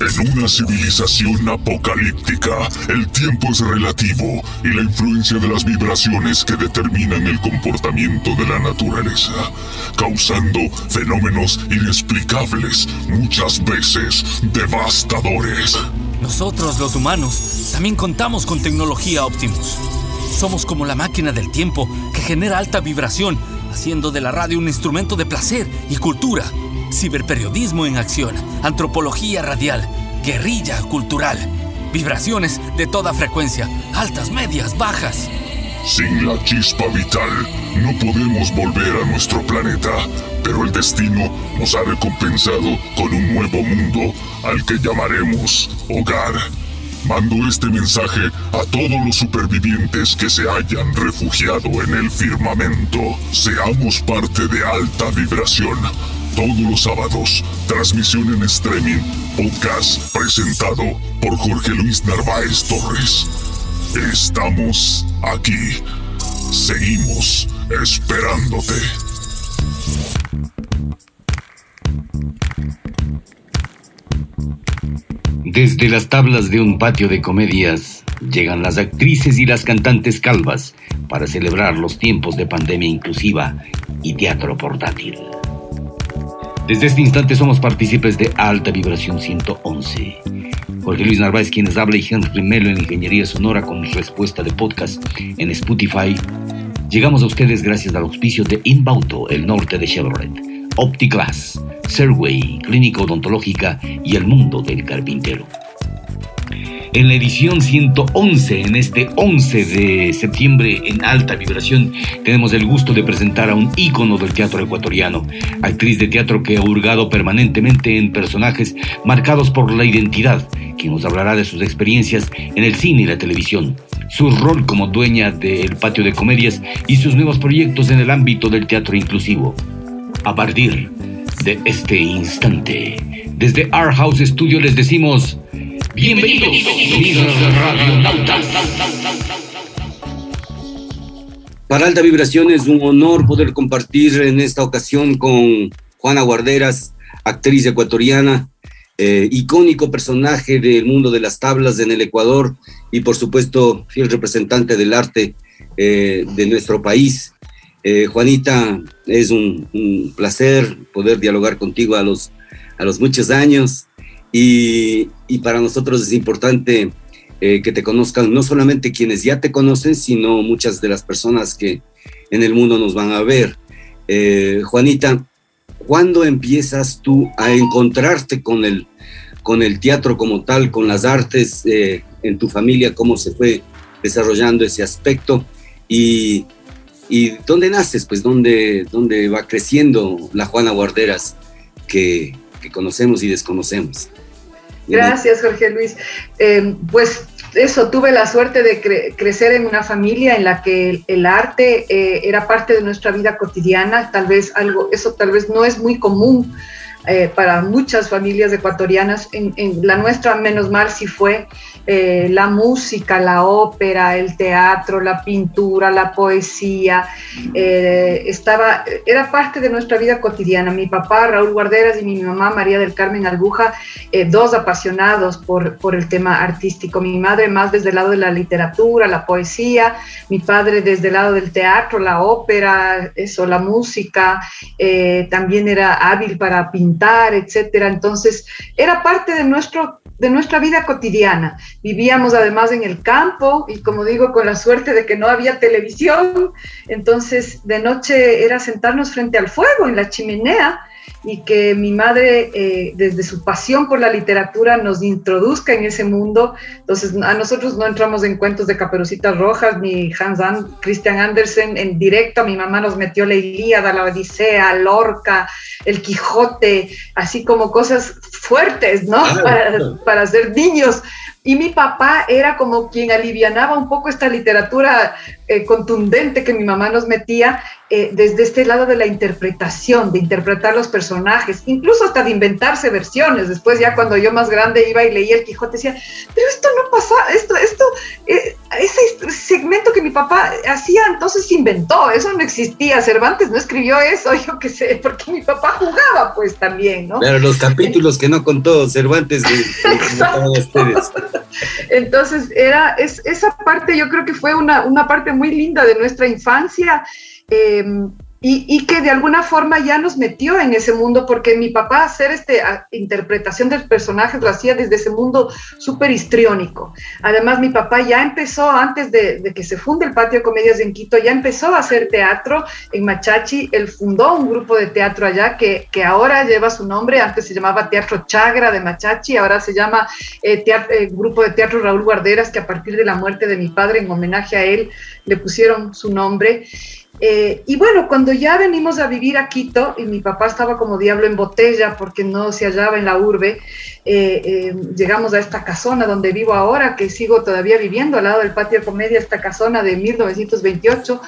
En una civilización apocalíptica, el tiempo es relativo y la influencia de las vibraciones que determinan el comportamiento de la naturaleza, causando fenómenos inexplicables, muchas veces devastadores. Nosotros, los humanos, también contamos con tecnología Optimus. Somos como la máquina del tiempo que genera alta vibración, haciendo de la radio un instrumento de placer y cultura ciberperiodismo en acción, antropología radial, guerrilla cultural, vibraciones de toda frecuencia, altas, medias, bajas. Sin la chispa vital, no podemos volver a nuestro planeta, pero el destino nos ha recompensado con un nuevo mundo al que llamaremos hogar. Mando este mensaje a todos los supervivientes que se hayan refugiado en el firmamento. Seamos parte de alta vibración todos los sábados, transmisión en streaming, podcast presentado por Jorge Luis Narváez Torres. Estamos aquí. Seguimos esperándote. Desde las tablas de un patio de comedias llegan las actrices y las cantantes calvas para celebrar los tiempos de pandemia inclusiva y teatro portátil. Desde este instante somos partícipes de Alta Vibración 111. Jorge Luis Narváez quienes habla y Henry Melo en Ingeniería Sonora con respuesta de podcast en Spotify. Llegamos a ustedes gracias al auspicio de Inbauto, el norte de Chevrolet, OptiClass, Serway, Clínica Odontológica y el mundo del carpintero en la edición 111, en este 11 de septiembre en alta vibración, tenemos el gusto de presentar a un ícono del teatro ecuatoriano, actriz de teatro que ha hurgado permanentemente en personajes marcados por la identidad, quien nos hablará de sus experiencias en el cine y la televisión, su rol como dueña del patio de comedias y sus nuevos proyectos en el ámbito del teatro inclusivo. A partir de este instante, desde Art House Studio les decimos Bienvenidos, Para Alta Vibración es un honor poder compartir en esta ocasión con Juana Guarderas, actriz ecuatoriana, eh, icónico personaje del mundo de las tablas en el Ecuador y por supuesto fiel representante del arte eh, de nuestro país. Eh, Juanita, es un, un, placer poder dialogar contigo a los, a los muchos años. Y, para nosotros es importante eh, que te conozcan no solamente quienes ya te conocen, sino muchas de las personas que en el mundo nos van a ver. Eh, Juanita, ¿cuándo empiezas tú a encontrarte con el, con el teatro como tal, con las artes eh, en tu familia? ¿Cómo se fue desarrollando ese aspecto? Y, y dónde naces, pues dónde, dónde va creciendo la Juana Guarderas que, que conocemos y desconocemos. Gracias, Jorge Luis. Eh, pues eso, tuve la suerte de crecer en una familia en la que el, arte eh, era parte de nuestra vida cotidiana, tal vez algo, eso tal vez no es muy común eh, para muchas familias ecuatorianas, en, en, la nuestra menos mal sí fue, eh, la música, la ópera, el teatro, la pintura, la poesía, eh, estaba, era parte de nuestra vida cotidiana. Mi papá, Raúl Guarderas, y mi mamá, María del Carmen Albuja, eh, dos apasionados por, por el tema artístico. Mi madre más desde el lado de la literatura, la poesía, mi padre desde el lado del teatro, la ópera, eso, la música, también era hábil para pintar, etcétera. Entonces, era parte de nuestro de nuestra vida cotidiana. Vivíamos además en el campo y como digo, con la suerte de que no había televisión, entonces de noche era sentarnos frente al fuego en la chimenea y que mi madre, eh, desde su pasión por la literatura, nos introduzca en ese mundo. Entonces, a nosotros no entramos en cuentos de Caperucitas Rojas ni Hans Christian Andersen en directo. Mi mamá nos metió la Ilíada, la Odisea, Lorca, el Quijote, así como cosas fuertes, ¿no? Para, para ser niños. Y mi papá era como quien alivianaba un poco esta literatura eh, contundente que mi mamá nos metía eh, desde este lado de la interpretación, de interpretar los personajes, incluso hasta de inventarse versiones. Después ya cuando yo más grande iba y leía el Quijote decía, pero esto no pasa, esto, esto, eh, ese segmento que mi papá hacía, entonces se inventó, eso no existía, Cervantes no escribió eso, yo qué sé, porque mi papá jugaba pues también, ¿no? Pero los capítulos que no contó Cervantes. Entonces, era, es, esa parte yo creo que fue una, una parte muy linda de nuestra infancia. Eh, y, que de alguna forma ya nos metió en ese mundo, porque mi papá hacer esta interpretación del personaje lo hacía desde ese mundo súper histriónico. Además, mi papá ya empezó, antes de, que se funde el Patio de Comedias en Quito, ya empezó a hacer teatro en Machachi. Él fundó un grupo de teatro allá que, que ahora lleva su nombre, antes se llamaba Teatro Chagra de Machachi, ahora se llama eh, eh, Grupo de Teatro Raúl Guarderas, que a partir de la muerte de mi padre, en homenaje a él, le pusieron su nombre. Eh, y bueno, cuando ya venimos a vivir a Quito, y mi papá estaba como diablo en botella porque no se hallaba en la urbe, eh, eh, llegamos a esta casona donde vivo ahora, que sigo todavía viviendo al lado del patio de comedia, esta casona de 1928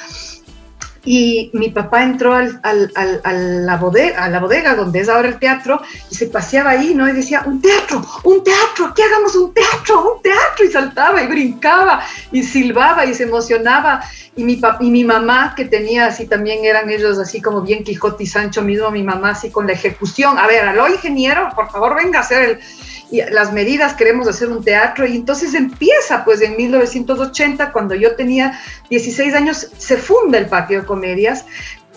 y mi papá entró al, al, a, la bodega, a la bodega donde es ahora el teatro y se paseaba ahí, ¿no? Y decía, un teatro, un teatro, que hagamos un teatro, un teatro. Y saltaba y brincaba y silbaba y se emocionaba. Y mi, y mi mamá, que tenía así también, eran ellos así como bien Quijote y Sancho mismo, mi mamá así con la ejecución. A ver, aló ingeniero, por favor venga a hacer el, y las medidas, queremos hacer un teatro y entonces empieza pues en 1980, cuando yo tenía 16 años, se funda el patio de comedias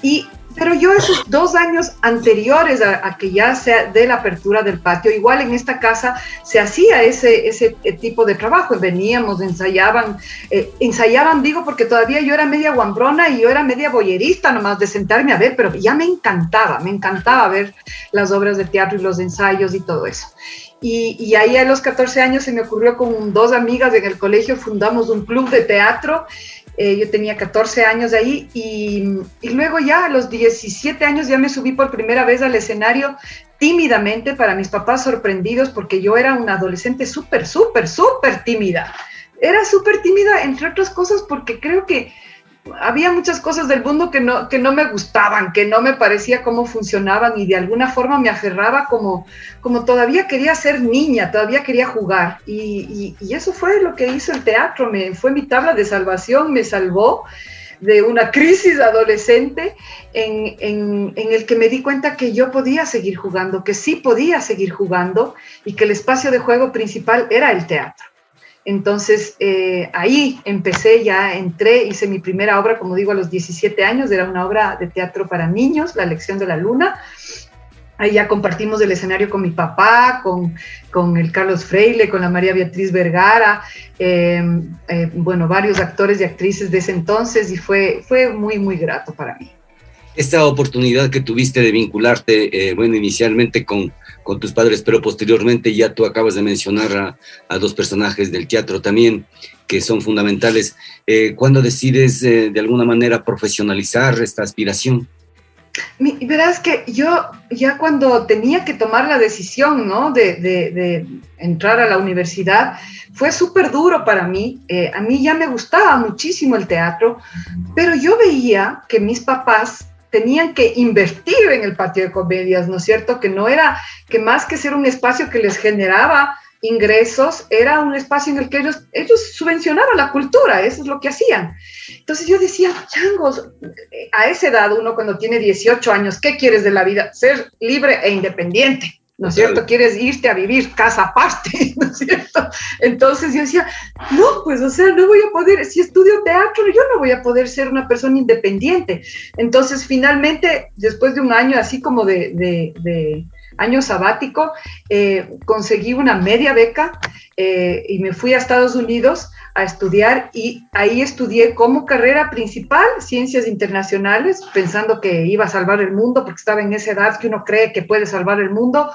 y pero yo esos dos años anteriores a, que ya sea de la apertura del patio, igual en esta casa se hacía ese, ese tipo de trabajo. Veníamos, ensayaban, eh, ensayaban, digo, porque todavía yo era media guambrona y yo era media boyerista nomás de sentarme a ver, pero ya me encantaba, me encantaba ver las obras de teatro y los ensayos y todo eso. Y, ahí a los 14 años se me ocurrió con dos amigas en el colegio, fundamos un club de teatro. Eh, yo tenía 14 años ahí y, y, luego ya a los 17 años ya me subí por primera vez al escenario tímidamente para mis papás sorprendidos porque yo era una adolescente súper, súper, súper tímida. Era súper tímida, entre otras cosas, porque creo que había muchas cosas del mundo que no, que no me gustaban, que no me parecía cómo funcionaban y de alguna forma me aferraba como, como todavía quería ser niña, todavía quería jugar. Y, eso fue lo que hizo el teatro, me, fue mi tabla de salvación, me salvó de una crisis adolescente en, en, en, el que me di cuenta que yo podía seguir jugando, que sí podía seguir jugando y que el espacio de juego principal era el teatro. Entonces eh, ahí empecé, ya entré, hice mi primera obra, como digo, a los 17 años, era una obra de teatro para niños, La lección de la luna. Ahí ya compartimos el escenario con mi papá, con, con el Carlos Freile, con la María Beatriz Vergara, em, eh, bueno, varios actores y actrices de ese entonces y fue, fue muy, muy grato para mí. Esta oportunidad que tuviste de vincularte, eh, bueno, inicialmente con con tus padres, pero posteriormente ya tú acabas de mencionar a, dos personajes del teatro también que son fundamentales. Eh, ¿Cuándo decides eh, de alguna manera profesionalizar esta aspiración? verás que yo ya cuando tenía que tomar la decisión ¿no? de, entrar a la universidad, fue súper duro para mí. Eh, a mí ya me gustaba muchísimo el teatro, pero yo veía que mis papás tenían que invertir en el patio de comedias, ¿no es cierto? Que no era, que más que ser un espacio que les generaba ingresos, era un espacio en el que ellos, ellos subvencionaban la cultura, eso es lo que hacían. Entonces yo decía, changos, a esa edad uno cuando tiene 18 años, ¿qué quieres de la vida? Ser libre e independiente. ¿No es cierto? Quieres irte a vivir casa aparte, ¿no es cierto? Entonces yo decía, no, pues, o sea, no voy a poder, si estudio teatro, yo no voy a poder ser una persona independiente. Entonces, finalmente, después de un año así como de, de, año sabático, eh, conseguí una media beca eh, y me fui a Estados Unidos a estudiar y ahí estudié como carrera principal ciencias internacionales, pensando que iba a salvar el mundo, porque estaba en esa edad que uno cree que puede salvar el mundo.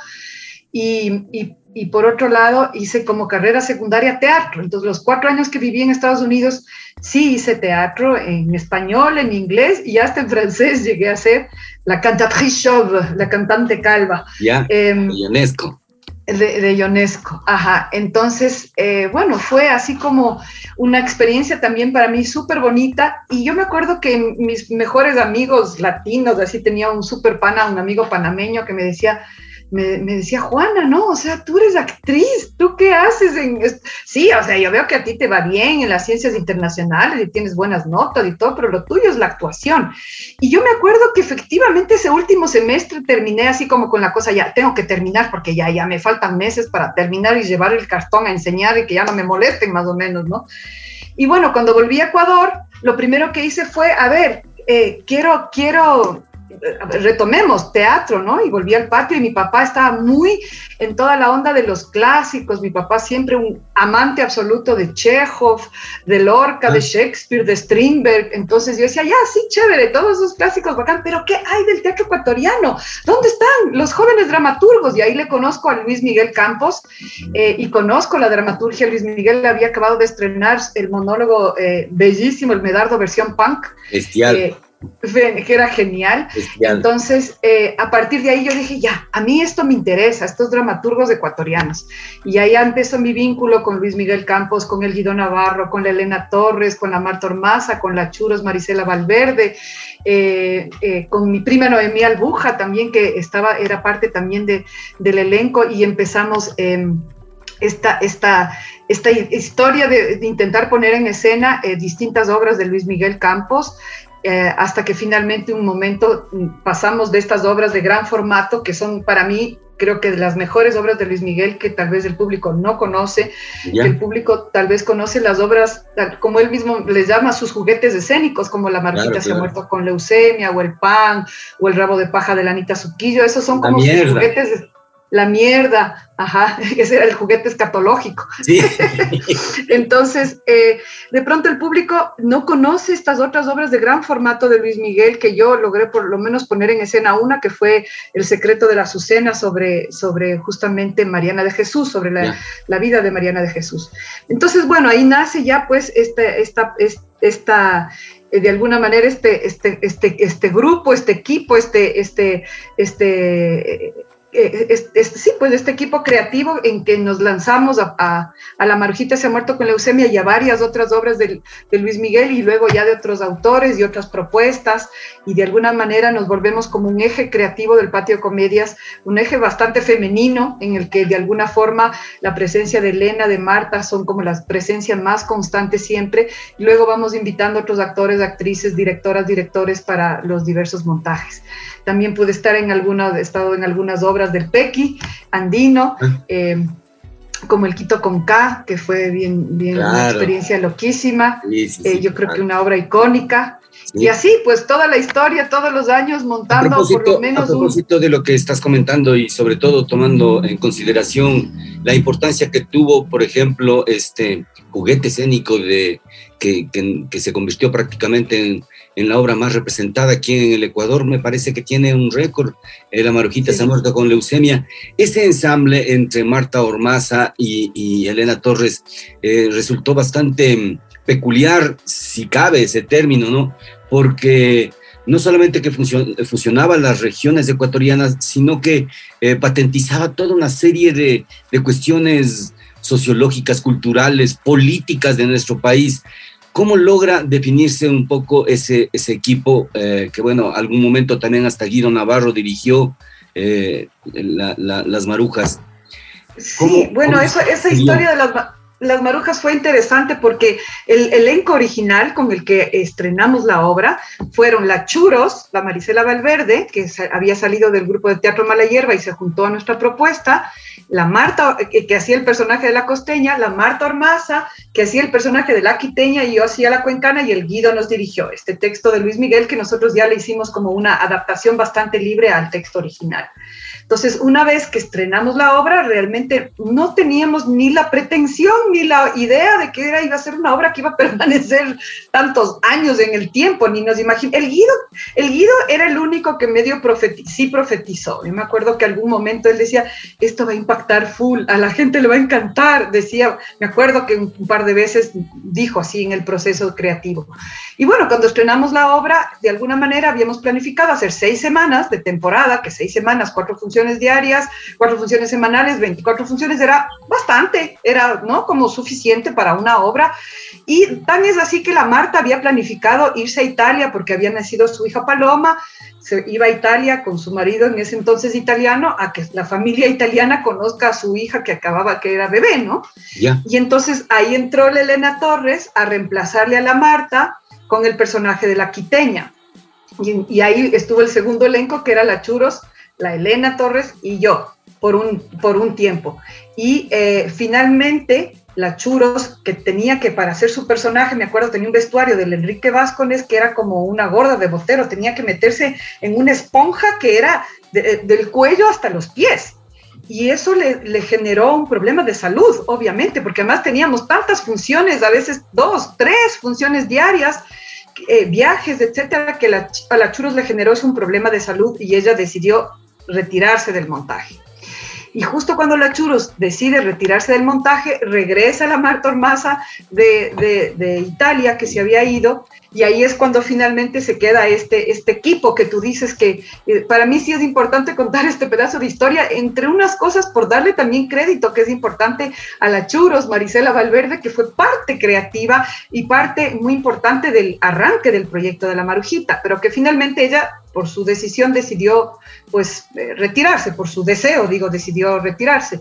Y, y, y, por otro lado, hice como carrera secundaria teatro. Entonces, los cuatro años que viví en Estados Unidos, sí hice teatro en español, en inglés y hasta en francés llegué a ser la cantatrice chauve, la cantante calva. Ya, eh, UNESCO de, Ionesco, ajá. Entonces, eh, bueno, fue así como una experiencia también para mí súper bonita. Y yo me acuerdo que mis mejores amigos latinos, así tenía un súper pana, un amigo panameño que me decía, me, decía, Juana, no, o sea, tú eres actriz, ¿tú qué haces? En sí, o sea, yo veo que a ti te va bien en las ciencias internacionales y tienes buenas notas y todo, pero lo tuyo es la actuación. Y yo me acuerdo que efectivamente ese último semestre terminé así como con la cosa, ya tengo que terminar porque ya, ya me faltan meses para terminar y llevar el cartón a enseñar y que ya no me molesten más o menos, ¿no? Y bueno, cuando volví a Ecuador, lo primero que hice fue, a ver, eh, quiero, quiero retomemos teatro, ¿no? Y volví al patio y mi papá estaba muy en toda la onda de los clásicos, mi papá siempre un amante absoluto de Chekhov, de Lorca, de ah. Shakespeare, de Strindberg, entonces yo decía, ya, sí, chévere, todos esos clásicos bacán, pero ¿qué hay del teatro ecuatoriano? ¿Dónde están los jóvenes dramaturgos? Y ahí le conozco a Luis Miguel Campos eh, y conozco la dramaturgia, Luis Miguel había acabado de estrenar el monólogo eh, bellísimo, el Medardo versión punk. Bestial. Eh, que era genial. Entonces, eh, a partir de ahí yo dije, ya, a mí esto me interesa, estos dramaturgos ecuatorianos. Y ahí empezó mi vínculo con Luis Miguel Campos, con el Guido Navarro, con la Elena Torres, con la Marta Ormaza, con la Churos Marisela Valverde, eh, eh, con mi prima Noemí Albuja también, que estaba, era parte también de, del elenco, y empezamos esta, esta, esta historia de, de, intentar poner en escena distintas obras de Luis Miguel Campos, eh, hasta que finalmente un momento pasamos de estas obras de gran formato, que son para mí, creo que de las mejores obras de Luis Miguel, que tal vez el público no conoce, que el público tal vez conoce las obras, como él mismo les llama, sus juguetes escénicos, como La Marquita se ha muerto con leucemia, o El Pan, o El Rabo de Paja de la Anita Suquillo, esos son como sus juguetes la mierda, ajá, ese era el juguete escatológico. Sí. Entonces, eh, de pronto el público no conoce estas otras obras de gran formato de Luis Miguel que yo logré por lo menos poner en escena una, que fue El secreto de la Azucena sobre, sobre justamente Mariana de Jesús, sobre la, la, vida de Mariana de Jesús. Entonces, bueno, ahí nace ya pues este, esta, esta, esta eh, de alguna manera este, este, este, este grupo, este equipo, este, este, este este, sí, pues este equipo creativo en que nos lanzamos a, La Marujita se ha muerto con leucemia y a varias otras obras de, Luis Miguel y luego ya de otros autores y otras propuestas y de alguna manera nos volvemos como un eje creativo del patio de comedias, un eje bastante femenino en el que de alguna forma la presencia de Elena, de Marta son como las presencias más constantes siempre y luego vamos invitando a otros actores, actrices, directoras, directores para los diversos montajes. También pude estar en alguna, estado en algunas obras del Pequi, andino, ah. eh, como el Quito con K, que fue bien, bien una experiencia loquísima. Eh, yo creo que una obra icónica. Y así, pues toda la historia, todos los años montando por lo menos. A propósito de lo que estás comentando y sobre todo tomando en consideración la importancia que tuvo, por ejemplo, este juguete escénico de, que, que se convirtió prácticamente en en la obra más representada aquí en el Ecuador, me parece que tiene un récord, eh, La Marujita se ha muerto con leucemia. Este ensamble entre Marta Ormaza y, Elena Torres eh, resultó bastante mm, peculiar, si cabe ese término, ¿no? Porque no solamente que fusionaba las regiones ecuatorianas, sino que eh, patentizaba toda una serie de, de cuestiones sociológicas, culturales, políticas de nuestro país. ¿Cómo logra definirse un poco ese, ese equipo eh, que, bueno, algún momento también hasta Guido Navarro dirigió eh, las marujas? Sí, bueno, esa historia de las, las Marujas fue interesante porque el elenco original con el que estrenamos la obra fueron la Churos, la Marisela Valverde, que había salido del grupo de teatro Mala Hierba y se juntó a nuestra propuesta, la Marta, que, hacía el personaje de la costeña, la Marta Ormaza, que hacía el personaje de la quiteña y yo hacía la cuencana y el Guido nos dirigió este texto de Luis Miguel que nosotros ya le hicimos como una adaptación bastante libre al texto original. Entonces, una vez que estrenamos la obra, realmente no teníamos ni la pretensión ni la idea de que era, iba a ser una obra que iba a permanecer tantos años en el tiempo, ni nos imaginamos. El Guido, el Guido era el único que medio sí profetizó. Yo me acuerdo que algún momento él decía, esto va a impactar full, a la gente le va a encantar. Decía, me acuerdo que un par de veces dijo así en el proceso creativo. Y bueno, cuando estrenamos la obra, de alguna manera habíamos planificado hacer seis semanas de temporada, que seis semanas, cuatro funciones diarias, cuatro funciones semanales, 24 funciones, era bastante, era, ¿no? Como como suficiente para una obra. Y tan es así que la Marta había planificado irse a Italia porque había nacido su hija Paloma, se iba a Italia con su marido en ese entonces italiano a que la familia italiana conozca a su hija que acababa, que era bebé, ¿no? Y entonces ahí entró la Elena Torres a reemplazarle a la Marta con el personaje de la quiteña. Y, ahí estuvo el segundo elenco que era la Churos, la Elena Torres y yo por un, por un tiempo. Y eh, finalmente la Churos, que tenía que para hacer su personaje, me acuerdo, tenía un vestuario del Enrique Vázquez que era como una gorda de botero, tenía que meterse en una esponja que era del cuello hasta los pies. Y eso le, generó un problema de salud, obviamente, porque además teníamos tantas funciones, a veces dos, tres funciones diarias, eh, viajes, etcétera, que a la Churos le generó un problema de salud y ella decidió retirarse del montaje. Y justo cuando la Churos decide retirarse del montaje, regresa la Marta Ormaza de, de, Italia, que se había ido, y ahí es cuando finalmente se queda este, este equipo que tú dices que eh, para mí sí es importante contar este pedazo de historia, entre unas cosas por darle también crédito, que es importante a la Churos, Marisela Valverde, que fue parte creativa y parte muy importante del arranque del proyecto de la Marujita, pero que finalmente ella por su decisión decidió pues eh, retirarse, por su deseo, digo, decidió retirarse.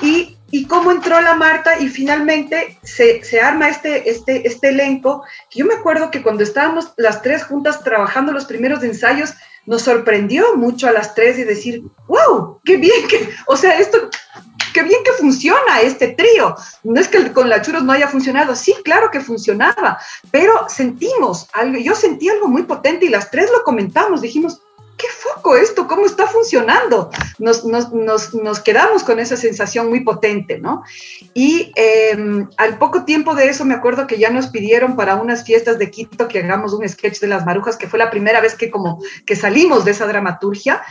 Y, y cómo entró la Marta y finalmente se, se, arma este, este, este elenco, yo me acuerdo que cuando estábamos las tres juntas trabajando los primeros ensayos, nos sorprendió mucho a las tres y decir, wow, qué bien que, o sea, esto, qué bien que funciona este trío. No es que con la Churos no haya funcionado, sí, claro que funcionaba, pero sentimos algo, yo sentí algo muy potente y las tres lo comentamos, dijimos, qué foco esto, cómo está funcionando. Nos, nos, nos, nos quedamos con esa sensación muy potente, ¿no? Y em, al poco tiempo de eso me acuerdo que ya nos pidieron para unas fiestas de Quito que hagamos un sketch de las marujas, que fue la primera vez que como que salimos de esa dramaturgia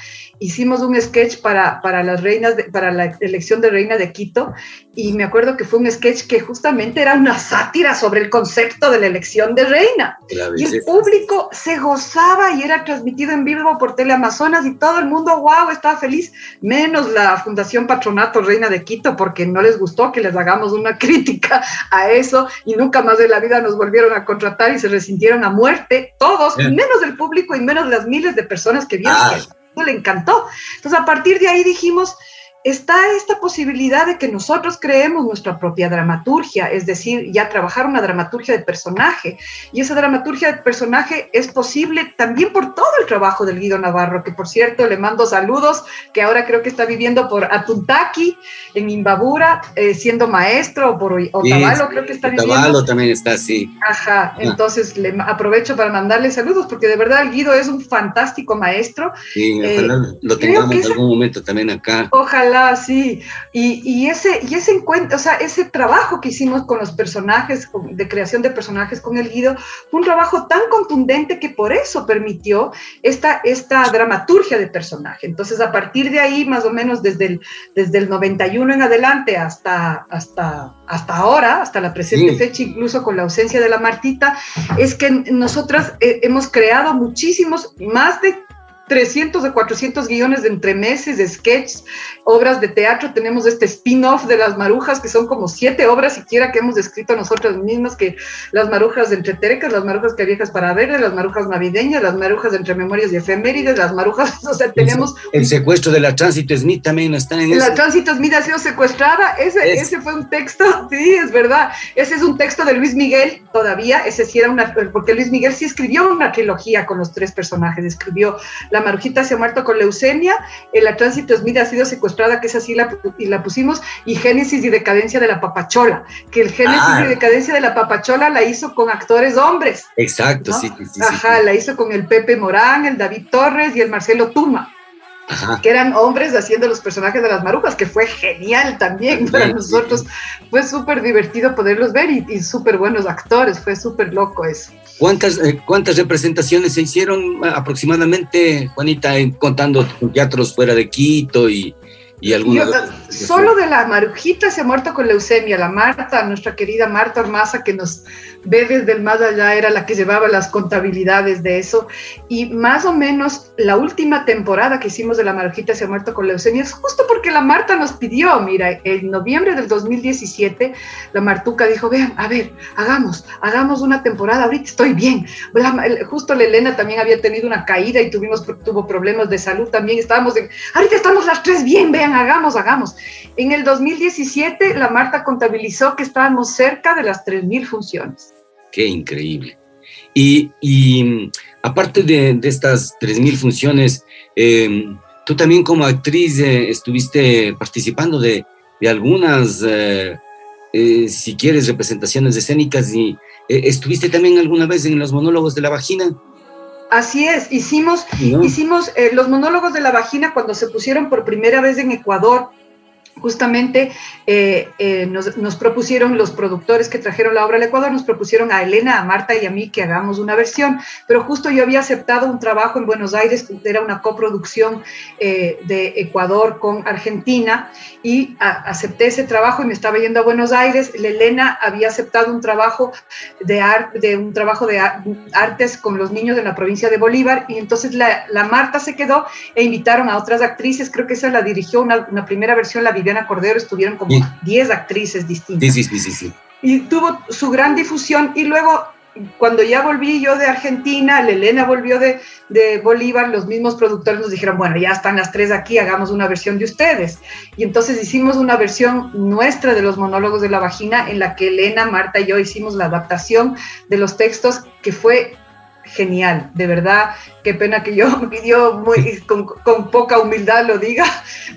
hicimos un sketch para, para las reinas, para la elección de reina de Quito, y me acuerdo que fue un sketch que justamente era una sátira sobre el concepto de la elección de reina. Y el público se gozaba y era transmitido en vivo por Teleamazonas y todo el mundo, wow, estaba feliz, menos la Fundación Patronato Reina de Quito, porque no les gustó que les hagamos una crítica a eso y nunca más de la vida nos volvieron a contratar y se resintieron a muerte, todos, menos el público y menos las miles de personas que vieron. Ah le encantó. Entonces, a partir de ahí dijimos, está esta posibilidad de que nosotros creemos nuestra propia dramaturgia, es decir, ya trabajar una dramaturgia de personaje. Y esa dramaturgia de personaje es posible también por todo el trabajo del Guido Navarro, que por cierto le mando saludos, que ahora creo que está viviendo por Atuntaki, en Imbabura, eh, siendo maestro, o por Otavalo creo que está viviendo. Otavalo también está, sí. Ajá, ah. entonces le aprovecho para mandarle saludos, porque de verdad el Guido es un fantástico maestro. Sí, ojalá eh, lo tengamos en algún momento también acá. Ojalá sí. Y, ese, y ese encuentro, o sea, ese trabajo que hicimos con los personajes, de creación de personajes con el Guido, fue un trabajo tan contundente que por eso permitió esta, esta dramaturgia de personaje. Entonces, a partir de ahí, más o menos desde el, desde el 91 en adelante hasta, hasta, hasta ahora, hasta la presente fecha, incluso con la ausencia de la Martita, es que nosotras eh, hemos creado muchísimos, más de 300 de 400 guiones de entremeses, de sketches, obras de teatro. Tenemos este spin-off de Las Marujas, que son como siete obras siquiera que hemos escrito nosotras mismas, que Las Marujas Entre Terecas, Las Marujas que viejas para ver, Las Marujas Navideñas, Las Marujas Entre Memorias y Efemérides, Las Marujas, o sea, tenemos... El, secuestro de la Tránsito Smith también está en La Tránsito Smith ha sido secuestrada, ese, ese fue un texto, sí, es verdad, ese es un texto de Luis Miguel todavía, ese sí era una, porque Luis Miguel sí escribió una trilogía con los tres personajes, escribió La Marujita se ha muerto con leucemia, el la Tránsito Smith ha sido secuestrada, que es así, la, y la pusimos, y Génesis y Decadencia de la Papachola, que el Génesis y ah. Decadencia de la Papachola la hizo con actores hombres. Exacto, sí, sí, Ajá, la hizo con el Pepe Morán, el David Torres y el Marcelo Tuma. Que eran hombres haciendo los personajes de las marujas, que fue genial también para nosotros. Fue súper divertido poderlos ver y, y súper buenos actores, fue súper loco eso. ¿Cuántas, eh, ¿Cuántas representaciones se hicieron aproximadamente, Juanita, contando teatros fuera de Quito y, y algunas Solo de la Marujita se ha muerto con leucemia. La Marta, nuestra querida Marta Ormaza, que nos ve desde el más era la que llevaba las contabilidades de eso. Y más o menos la última temporada que hicimos de la Marujita se ha muerto con leucemia es justo porque la Marta nos pidió. Mira, en noviembre del 2017, la Martuca dijo: Vean, a ver, hagamos, hagamos una temporada. Ahorita estoy bien. justo la Elena también había tenido una caída y tuvimos, tuvo problemas de salud también. Estábamos en, ahorita estamos las tres bien, vean hagamos, hagamos. En el 2017, la Marta contabilizó que estábamos cerca de las 3.000 funciones. Qué increíble. Y, y aparte de, de estas 3.000 funciones, em, tú también como actriz eh, estuviste participando de, de algunas, eh, eh, si quieres, representaciones escénicas y estuviste también alguna vez en los monólogos de la vagina. Así es, hicimos, hicimos los monólogos de la vagina cuando se pusieron por primera vez en Ecuador justamente eh, eh, nos, propusieron los productores que trajeron la obra al Ecuador, nos propusieron a Elena, a Marta y a mí que hagamos una versión, pero justo yo había aceptado un trabajo en Buenos Aires, era una coproducción eh, de Ecuador con Argentina, y acepté ese trabajo y me estaba yendo a Buenos Aires. Elena había aceptado un trabajo de, de un trabajo de artes con los niños de la provincia de Bolívar, y entonces la, Marta se quedó e invitaron a otras actrices, creo que esa la dirigió una, primera versión, la Viviana Cordero, estuvieron como 10 actrices distintas. Sí, sí, sí, sí, Y tuvo su gran difusión y luego cuando ya volví yo de Argentina, Elena volvió de, de, Bolívar, los mismos productores nos dijeron, bueno, ya están las tres aquí, hagamos una versión de ustedes. Y entonces hicimos una versión nuestra de los monólogos de la vagina en la que Elena, Marta y yo hicimos la adaptación de los textos que fue genial, de verdad, qué pena que yo, yo muy, con, poca humildad lo diga,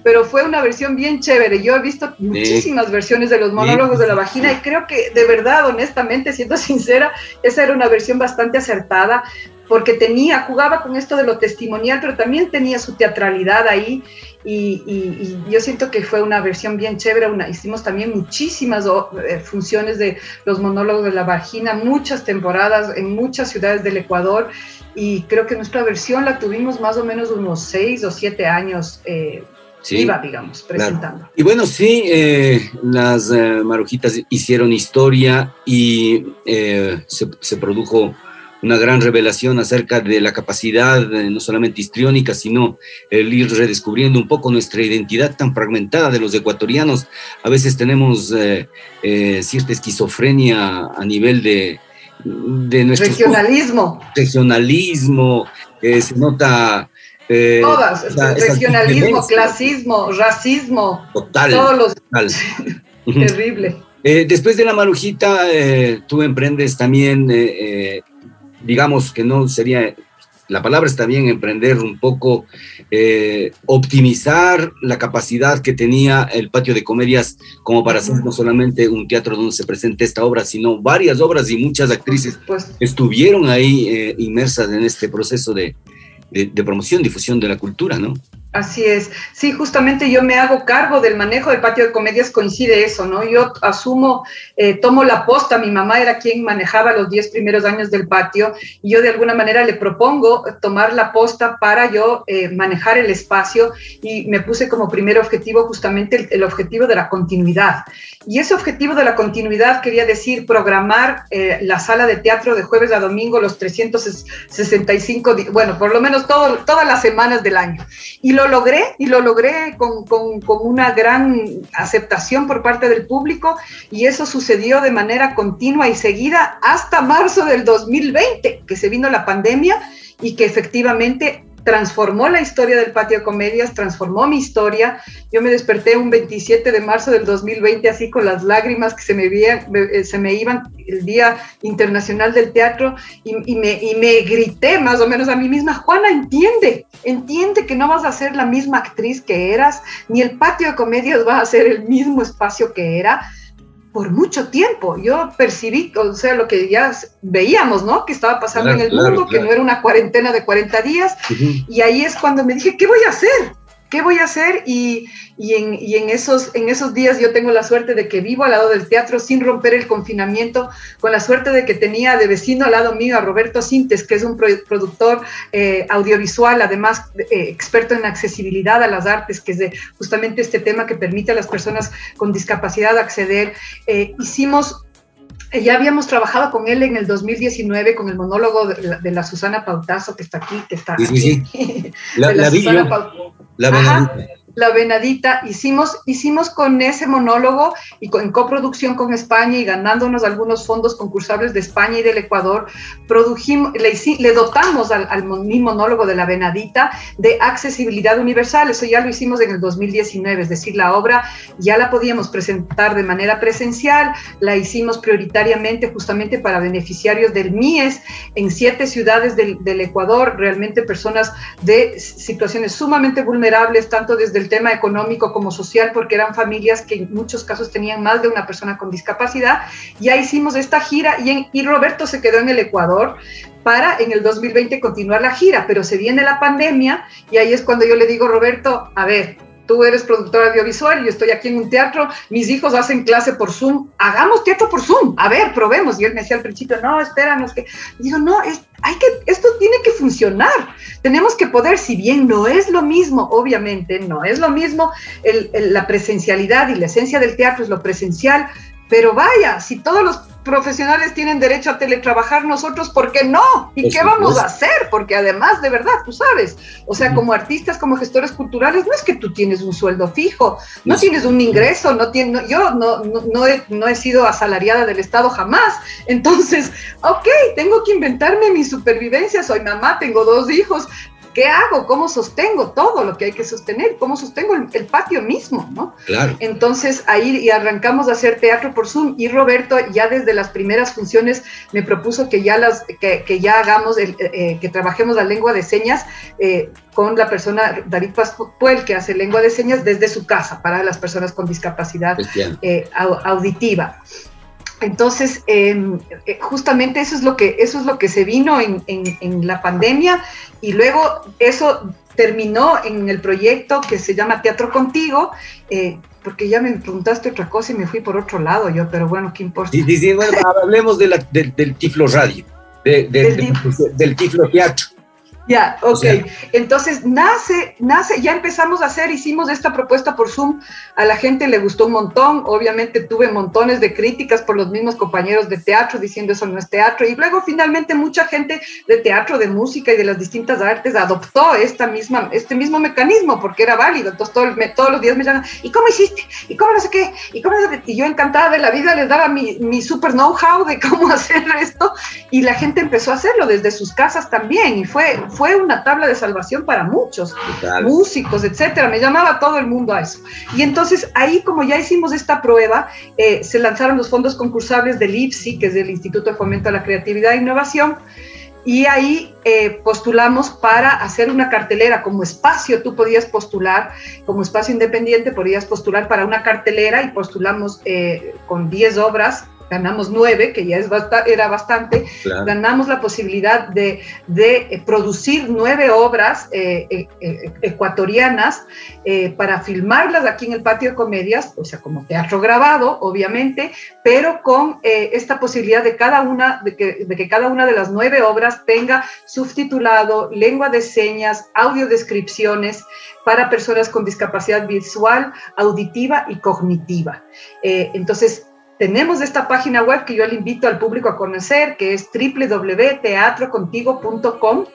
pero fue una versión bien chévere. Yo he visto muchísimas versiones de los monólogos de la vagina y creo que de verdad, honestamente, siendo sincera, esa era una versión bastante acertada porque tenía, jugaba con esto de lo testimonial, pero también tenía su teatralidad ahí y, yo siento que fue una versión bien chévere. Una, hicimos también muchísimas eh, funciones de los monólogos de la vagina, muchas temporadas en muchas ciudades del Ecuador y creo que nuestra versión la tuvimos más o menos unos seis o siete años. Eh, iba, digamos, presentando. Y bueno, sí, eh, las Marujitas hicieron historia y se, se produjo una gran revelación acerca de la capacidad eh, no solamente histriónica, sino el ir redescubriendo un poco nuestra identidad tan fragmentada de los ecuatorianos. A veces tenemos eh, eh, cierta esquizofrenia a nivel de, de nuestro... Regionalismo. Regionalismo, se nota... Todas, regionalismo, clasismo, racismo. Total. Todos los... Terrible. después de la marujita, tú emprendes también digamos que no sería, la palabra está bien, emprender un poco, eh, optimizar la capacidad que tenía el patio de comedias como para hacer no solamente un teatro donde se presente esta obra, sino varias obras y muchas actrices estuvieron ahí eh, inmersas en este proceso de, de, de promoción, difusión de la cultura, ¿no? Así es. Sí, justamente yo me hago cargo del manejo del patio de comedias, coincide eso, ¿no? Yo asumo, eh, tomo la posta, mi mamá era quien manejaba los 10 primeros años del patio y yo de alguna manera le propongo tomar la posta para yo eh, manejar el espacio y me puse como primer objetivo justamente el, objetivo de la continuidad. Y ese objetivo de la continuidad quería decir programar eh, la sala de teatro de jueves a domingo los 365, bueno, por lo menos todas las semanas del año. Y lo logré y lo logré con, con, una gran aceptación por parte del público y eso sucedió de manera continua y seguida hasta marzo del 2020, que se vino la pandemia y que efectivamente transformó la historia del patio de comedias, transformó mi historia. Yo me desperté un 27 de marzo del 2020 así con las lágrimas que se me, eh, se me iban el Día Internacional del Teatro y, me, y me grité más o menos a mí misma, Juana, entiende, entiende que no vas a ser la misma actriz que eras, ni el patio de comedias va a ser el mismo espacio que era por mucho tiempo. Yo percibí, o sea, lo que ya veíamos, ¿no? Que estaba pasando en el mundo, que no era una cuarentena de 40 días. Y ahí es cuando me dije, ¿qué voy a hacer? ¿Qué voy a hacer? Y, en, esos, en esos días yo tengo la suerte de que vivo al lado del teatro sin romper el confinamiento, con la suerte de que tenía de vecino al lado mío a Roberto Sintes, que es un productor eh, audiovisual, además eh, experto en accesibilidad a las artes, que es justamente este tema que permite a las personas con discapacidad acceder. Eh, hicimos ya habíamos trabajado con él en el 2019 con el monólogo de la, Susana Pautazo, que está aquí, que está aquí. Sí, sí. La, la, la la Venadita, hicimos, hicimos con ese monólogo y en coproducción con España y ganándonos algunos fondos concursables de España y del Ecuador, produjimos, le, dotamos al, monólogo de La Venadita de accesibilidad universal. Eso ya lo hicimos en el 2019, es decir, la obra ya la podíamos presentar de manera presencial, la hicimos prioritariamente justamente para beneficiarios del MIES en siete ciudades del, del Ecuador, realmente personas de situaciones sumamente vulnerables, tanto desde el tema económico como social, porque eran familias que en muchos casos tenían más de una persona con discapacidad. Ya hicimos esta gira y, y Roberto se quedó en el Ecuador para en el 2020 continuar la gira, pero se viene la pandemia y ahí es cuando yo le digo, Roberto, a ver, tú eres productora audiovisual, yo estoy aquí en un teatro, mis hijos hacen clase por Zoom, hagamos teatro por Zoom, a ver, probemos. Y él me decía al principio, no, espéranos, que... Digo, no, es, hay que, esto tiene que funcionar, tenemos que poder, si bien no es lo mismo, obviamente, no es lo mismo la presencialidad y la esencia del teatro es lo presencial, pero vaya, si todos los profesionales tienen derecho a teletrabajar, nosotros, ¿por qué no? ¿Y qué vamos a hacer? Porque además, de verdad, tú sabes, o sea, como artistas, como gestores culturales, no es que tú tienes un sueldo fijo, no tienes un ingreso, no tiene, yo no, no, he, no he sido asalariada del Estado jamás. Entonces, ok, tengo que inventarme mi supervivencia, soy mamá, tengo dos hijos, ¿Qué hago? ¿Cómo sostengo todo lo que hay que sostener? ¿Cómo sostengo el, patio mismo? ¿no? Claro. Entonces ahí y arrancamos a hacer teatro por Zoom y Roberto ya desde las primeras funciones me propuso que ya, las, que, ya hagamos, el, eh, eh, que trabajemos la lengua de señas eh, con la persona David Pascuel que hace lengua de señas desde su casa para las personas con discapacidad auditiva. Entonces, em, eh, justamente eso es lo que, eso es lo que se vino en, la pandemia y luego eso terminó en el proyecto que se llama Teatro Contigo, eh, porque ya me preguntaste otra cosa y me fui por otro lado yo, pero bueno, ¿qué importa? Sí, bueno, hablemos del, Tiflo Radio, del Tiflo Teatro. Ya, ok. Entonces nace, nace, ya empezamos a hacer, hicimos esta propuesta por Zoom, a la gente le gustó un montón, obviamente tuve montones de críticas por los mismos compañeros de teatro diciendo eso no es teatro, y luego finalmente mucha gente de teatro, de música y de las distintas artes adoptó esta misma, este mismo mecanismo porque era válido, entonces todos los días me llaman, ¿y cómo hiciste? ¿Y cómo no sé qué? ¿Y, cómo y yo encantada de la vida les daba mi, mi super know-how de cómo hacer esto, y la gente empezó a hacerlo desde sus casas también, y fue fue una tabla de salvación para muchos, músicos, etcétera. Me llamaba todo el mundo a eso. Y entonces ahí, como ya hicimos esta prueba, eh, se lanzaron los fondos concursables del IPSI, que es el Instituto de Fomento a la Creatividad e Innovación, y ahí eh, postulamos para hacer una cartelera como espacio, tú podías postular, como espacio independiente, podías postular para una cartelera y postulamos eh, con 10 obras ganamos nueve, que ya es era bastante, ganamos la posibilidad de, de producir nueve obras eh, eh, eh, ecuatorianas para filmarlas aquí en el patio de comedias, o sea, como teatro grabado, obviamente, pero con esta posibilidad de cada una, de que, de que cada una de las nueve obras tenga subtitulado, lengua de señas, audiodescripciones para personas con discapacidad visual, auditiva y cognitiva. entonces, tenemos esta página web que yo le invito al público a conocer, que es www.teatrocontigo.com.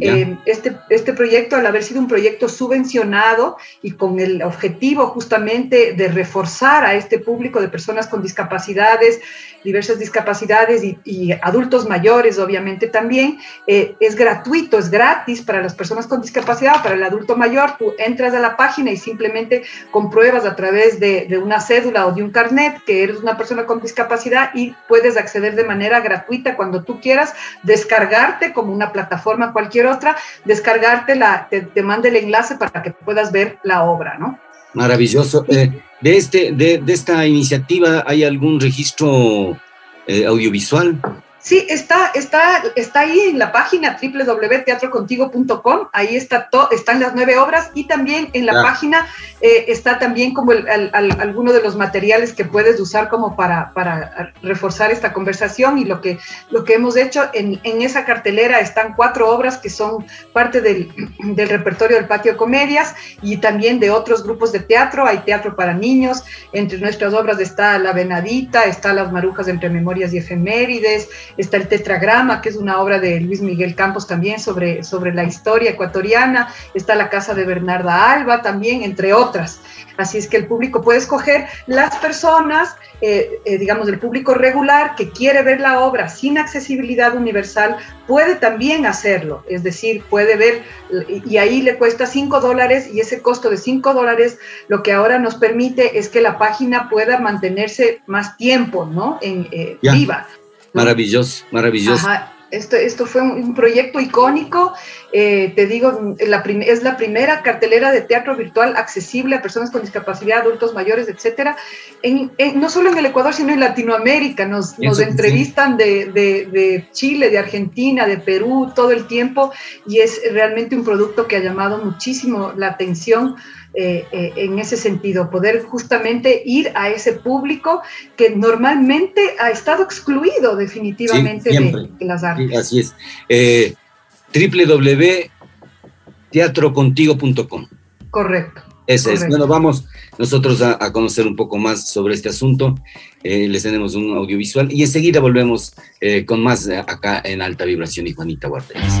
Eh, este, este proyecto, al haber sido un proyecto subvencionado y con el objetivo justamente de reforzar a este público de personas con discapacidades, diversas discapacidades y, adultos mayores, obviamente también, eh, es gratuito, es gratis para las personas con discapacidad, para el adulto mayor. Tú entras a la página y simplemente compruebas a través de, de una cédula o de un carnet que eres una persona con discapacidad y puedes acceder de manera gratuita cuando tú quieras, descargarte como una plataforma cualquier otra, descargarte, la, te, te manda el enlace para que puedas ver la obra, ¿no? Maravilloso. Eh, de, este, de, de, esta iniciativa, ¿hay algún registro eh, audiovisual? Sí, está, está, está ahí en la página www.teatrocontigo.com, ahí está están las nueve obras y también en la página eh, está también como el, alguno de los materiales que puedes usar como para, para, reforzar esta conversación y lo que, lo que hemos hecho en, en esa cartelera están cuatro obras que son parte del, del repertorio del Patio Comedias y también de otros grupos de teatro, hay teatro para niños, entre nuestras obras está La Venadita, está Las Marujas entre Memorias y Efemérides, está el Tetragrama, que es una obra de Luis Miguel Campos también sobre, sobre la historia ecuatoriana, está la Casa de Bernarda Alba también, entre otras. Así es que el público puede escoger las personas, eh, eh, digamos, el público regular que quiere ver la obra sin accesibilidad universal, puede también hacerlo. Es decir, puede ver, y ahí le cuesta 5 dólares, y ese costo de 5 dólares lo que ahora nos permite es que la página pueda mantenerse más tiempo, ¿no? En, eh, viva. Maravilloso, maravilloso. Esto, esto fue un, proyecto icónico, eh, te digo, la es la primera cartelera de teatro virtual accesible a personas con discapacidad, adultos mayores, etcétera, en, no solo en el Ecuador, sino en Latinoamérica. Nos, nos entrevistan de, de, de, Chile, de Argentina, de Perú todo el tiempo y es realmente un producto que ha llamado muchísimo la atención eh, eh, en ese sentido, poder justamente ir a ese público que normalmente ha estado excluido definitivamente de, las artes. así es. Eh, www.teatrocontigo.com. Correcto. Ese es. Bueno, vamos nosotros a, conocer un poco más sobre este asunto. les tenemos un audiovisual y enseguida volvemos con más acá en Alta Vibración y Juanita Guarderas.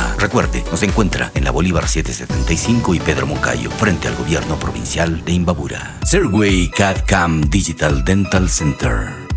Recuerde, nos encuentra en la Bolívar 775 y Pedro Moncayo, frente al gobierno provincial de Imbabura. Serway CAD Cam Digital Dental Center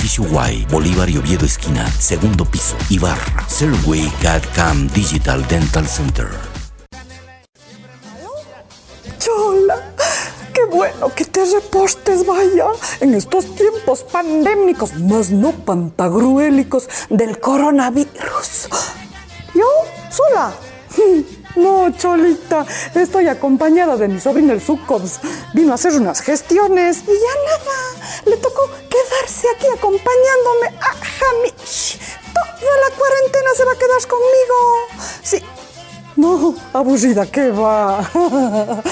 edificio Y, Bolívar y Oviedo Esquina, segundo piso, Ibarra. Serway CAD Cam Digital Dental Center. Chola, qué bueno que te reportes, vaya, en estos tiempos pandémicos, más no pantagruélicos del coronavirus. ¿Yo? ¿Sola? No, Cholita, estoy acompañada de mi sobrino el Zucobs. Vino a hacer unas gestiones y ya nada. Le tocó quedarse aquí acompañándome. a Jami. Toda la cuarentena se va a quedar conmigo. Sí. No, aburrida que va.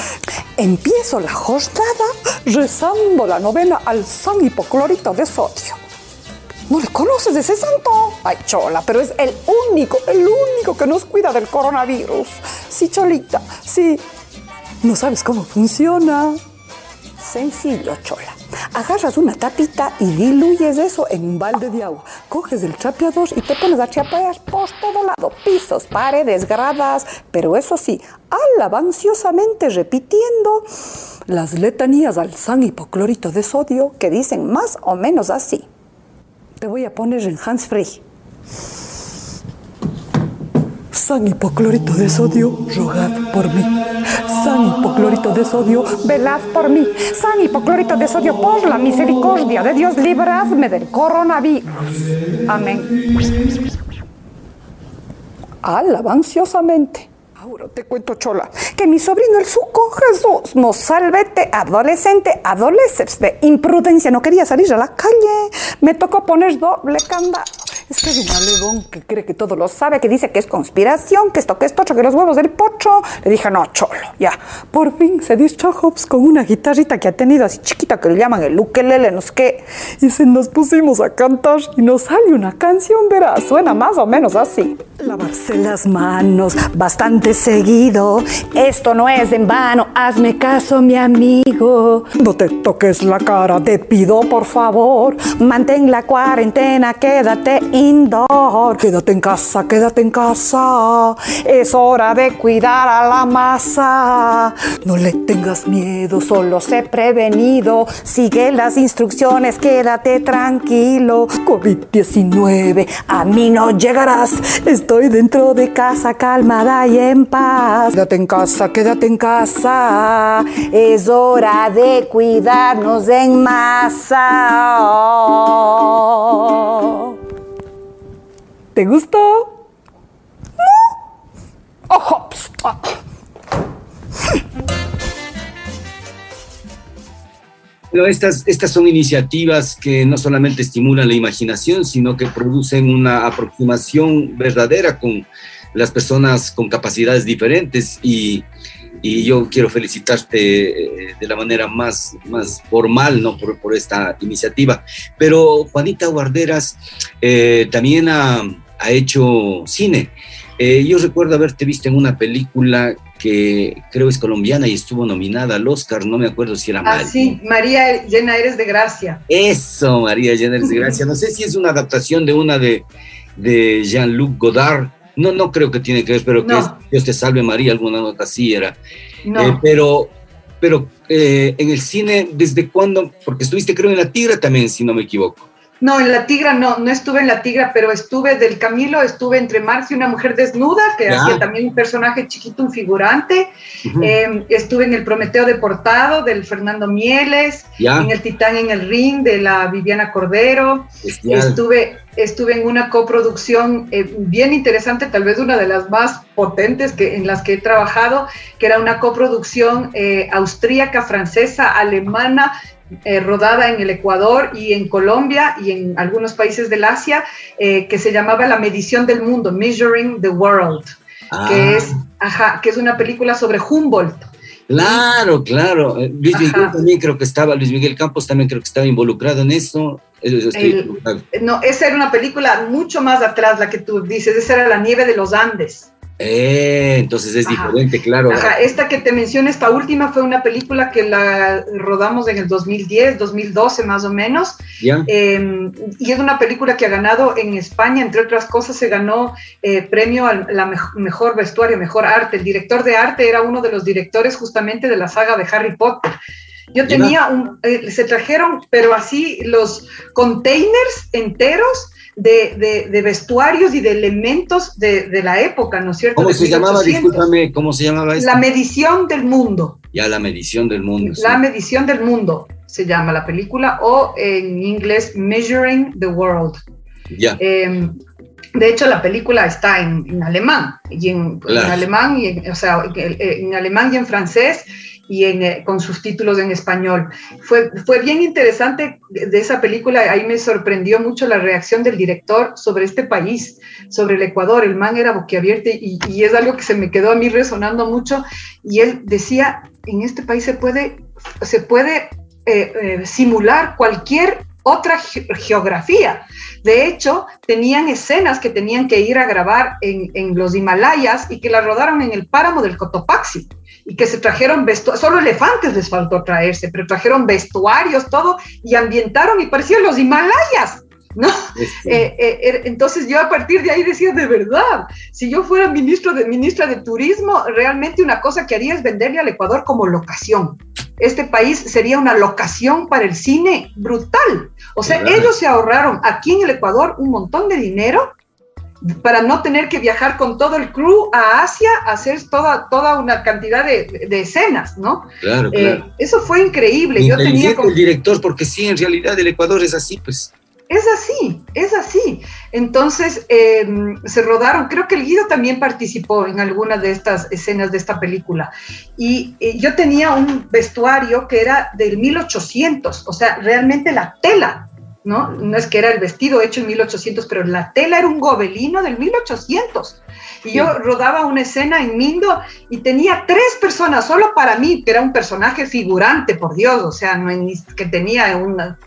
Empiezo la jornada rezando la novena al San Hipoclorito de sodio. ¿No le conoces ese santo? Ay, chola, pero es el único, el único que nos cuida del coronavirus. Sí, cholita, sí. ¿No sabes cómo funciona? Sencillo, chola. Agarras una tapita y diluyes eso en un balde de agua. Coges el trapeador y te pones a chapear por todo lado. Pisos, paredes, gradas. Pero eso sí, alabanciosamente repitiendo las letanías al san hipoclorito de sodio que dicen más o menos así. Te voy a poner en hands free. San hipoclorito de sodio, rogad por mí. San hipoclorito de sodio, velad por mí. San hipoclorito de sodio, por la misericordia de Dios, libradme del coronavirus. Amén. Alabanciosamente. Te cuento, Chola, que mi sobrino el suco Jesús Mozalbete, adolescente, adolescente de imprudencia, no quería salir a la calle. Me tocó poner doble candado. Es que es un alegón que cree que todo lo sabe, que dice que es conspiración, que esto, que esto, que los huevos del pocho. Le dije, no, cholo, ya. Por fin se distrajo pues, con una guitarrita que ha tenido así chiquita que le llaman el ukelele, no sé qué. Y se nos pusimos a cantar y nos sale una canción, verás, suena más o menos así. Lavarse las manos bastante seguido. Esto no es en vano, hazme caso, mi amigo. No te toques la cara, te pido por favor. Mantén la cuarentena, quédate indoor. Quédate en casa, quédate en casa. Es hora de cuidar a la masa. No le tengas miedo, solo sé prevenido. Sigue las instrucciones, quédate tranquilo. COVID-19, a mí no llegarás. Estoy dentro de casa, calmada y en paz. Quédate en casa, quédate en casa. Es hora de cuidarnos en masa. ¿Te gustó? ¿No? ¡Ojo! Pero estas, estas son iniciativas que no solamente estimulan la imaginación, sino que producen una aproximación verdadera con las personas con capacidades diferentes y, y yo quiero felicitarte eh, de la manera más, más formal ¿no? por, por esta iniciativa. Pero Juanita Guarderas eh, también ha, ha, hecho cine. Eh, yo recuerdo haberte visto en una película que creo es colombiana y estuvo nominada al Oscar, no me acuerdo si era Ah, María. sí, María Llena Eres de Gracia. Eso, María Llena Eres de Gracia. No sé si es una adaptación de una de, de Jean-Luc Godard. No, no creo que tiene que ver, pero No. que es Dios te salve María, alguna nota así era. No. Eh, pero pero eh, en el cine, ¿desde cuándo? Porque estuviste creo en La Tigra también, si no me equivoco. No, en La Tigra no, no estuve en La Tigra, pero estuve del Camilo, estuve entre Marx y una mujer desnuda, que hacía también un personaje chiquito, un figurante. Eh, estuve en El Prometeo Deportado, del Fernando Mieles, Ya. en El Titán en el Ring, de la Viviana Cordero. Bestial. Estuve, estuve en una coproducción eh, bien interesante, tal vez una de las más potentes que, en las que he trabajado, que era una coproducción eh, austríaca, francesa, alemana, eh, rodada en el Ecuador y en Colombia y en algunos países del Asia, eh, que se llamaba La Medición del Mundo, Measuring the World, Ah, que, es, ajá, que es una película sobre Humboldt. Claro, claro. Eh, Luis Miguel también creo que estaba, Luis Miguel Campos también creo que estaba involucrado en eso. no, esa era una película mucho más atrás, la que tú dices, esa era La nieve de los Andes. Eh, entonces es diferente, claro. esta que te mencioné, esta última fue una película que la rodamos en el 2010, 2012 más o menos. Em, y es una película que ha ganado en España, entre otras cosas, se ganó eh, premio al la mejor vestuario, mejor arte. El director de arte era uno de los directores justamente de la saga de Harry Potter. Yo tenía un, eh, se trajeron, pero así los containers enteros de, vestuarios y de elementos de, la época, ¿no es cierto? ¿Cómo se llamaba? Discúlpame, ¿cómo se llamaba La medición del mundo. Ya, la medición del mundo. La medición del mundo se llama la película, o en inglés Measuring the World. Ya. Em, de hecho, la película está en, alemán, y en, alemán, y o sea, en alemán y en francés, y eh, con sus títulos en español. Fue, fue bien interesante de esa película, ahí me sorprendió mucho la reacción del director sobre este país, sobre el Ecuador. El man era boquiabierto y, y es algo que se me quedó a mí resonando mucho. Y él decía, en este país se puede, se puede eh, eh, simular cualquier otra geografía. De hecho, tenían escenas que tenían que ir a grabar en, en, los Himalayas y que las rodaron en el páramo del Cotopaxi y que se trajeron vestuarios, solo elefantes les faltó traerse, pero trajeron vestuarios, todo, y ambientaron y parecían los Himalayas. ¿no? Eh, eh, er, entonces yo a partir de ahí decía, de verdad, si yo fuera ministro de, ministra de Turismo, realmente una cosa que haría es venderle al Ecuador como locación. Este país sería una locación para el cine brutal. O sea, ellos se ahorraron aquí en el Ecuador un montón de dinero para no tener que viajar con todo el crew a Asia a hacer toda, toda una cantidad de, escenas, ¿no? Claro, eh, claro. eso fue increíble. Yo tenía el director, porque sí, en realidad el Ecuador es así, pues. Es así, es así. Entonces em, se rodaron, creo que el Guido también participó en algunas de estas escenas de esta película. Y yo tenía un vestuario que era del 1800, o sea, realmente la tela ¿no? No es que era el vestido hecho en 1800, pero la tela era un gobelino del 1800. Y yo rodaba una escena en Mindo y tenía tres personas solo para mí, que era un personaje figurante, por Dios, o sea, no que tenía una,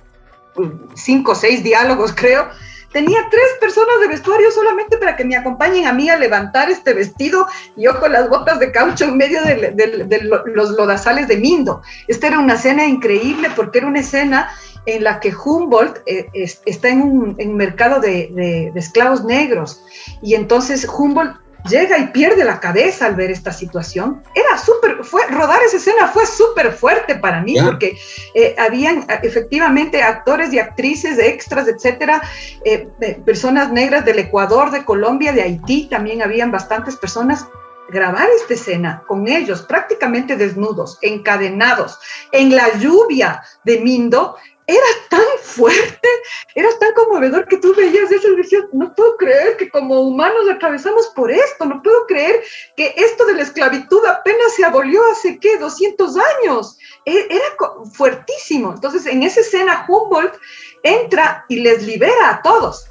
cinco o seis diálogos, creo. Tenía tres personas de vestuario solamente para que me acompañen a mí a levantar este vestido y yo con las botas de caucho en medio de, los lodazales de Mindo. Esta era una escena increíble porque era una escena en la que Humboldt eh, está en un mercado de, esclavos negros y entonces Humboldt llega y pierde la cabeza al ver esta situación. Era súper, fue, rodar esa escena fue súper fuerte para mí porque eh, habían efectivamente actores y actrices, extras, etcétera, eh, personas negras del Ecuador, de Colombia, de Haití, también habían bastantes personas grabar esta escena con ellos prácticamente desnudos, encadenados, en la lluvia de Mindo, era tan fuerte, era tan conmovedor que tú veías eso y decías, no puedo creer que como humanos atravesamos por esto, no puedo creer que esto de la esclavitud apenas se abolió hace, ¿qué? 200 años. E, era fuertísimo. Entonces, en esa escena, Humboldt entra y les libera a todos.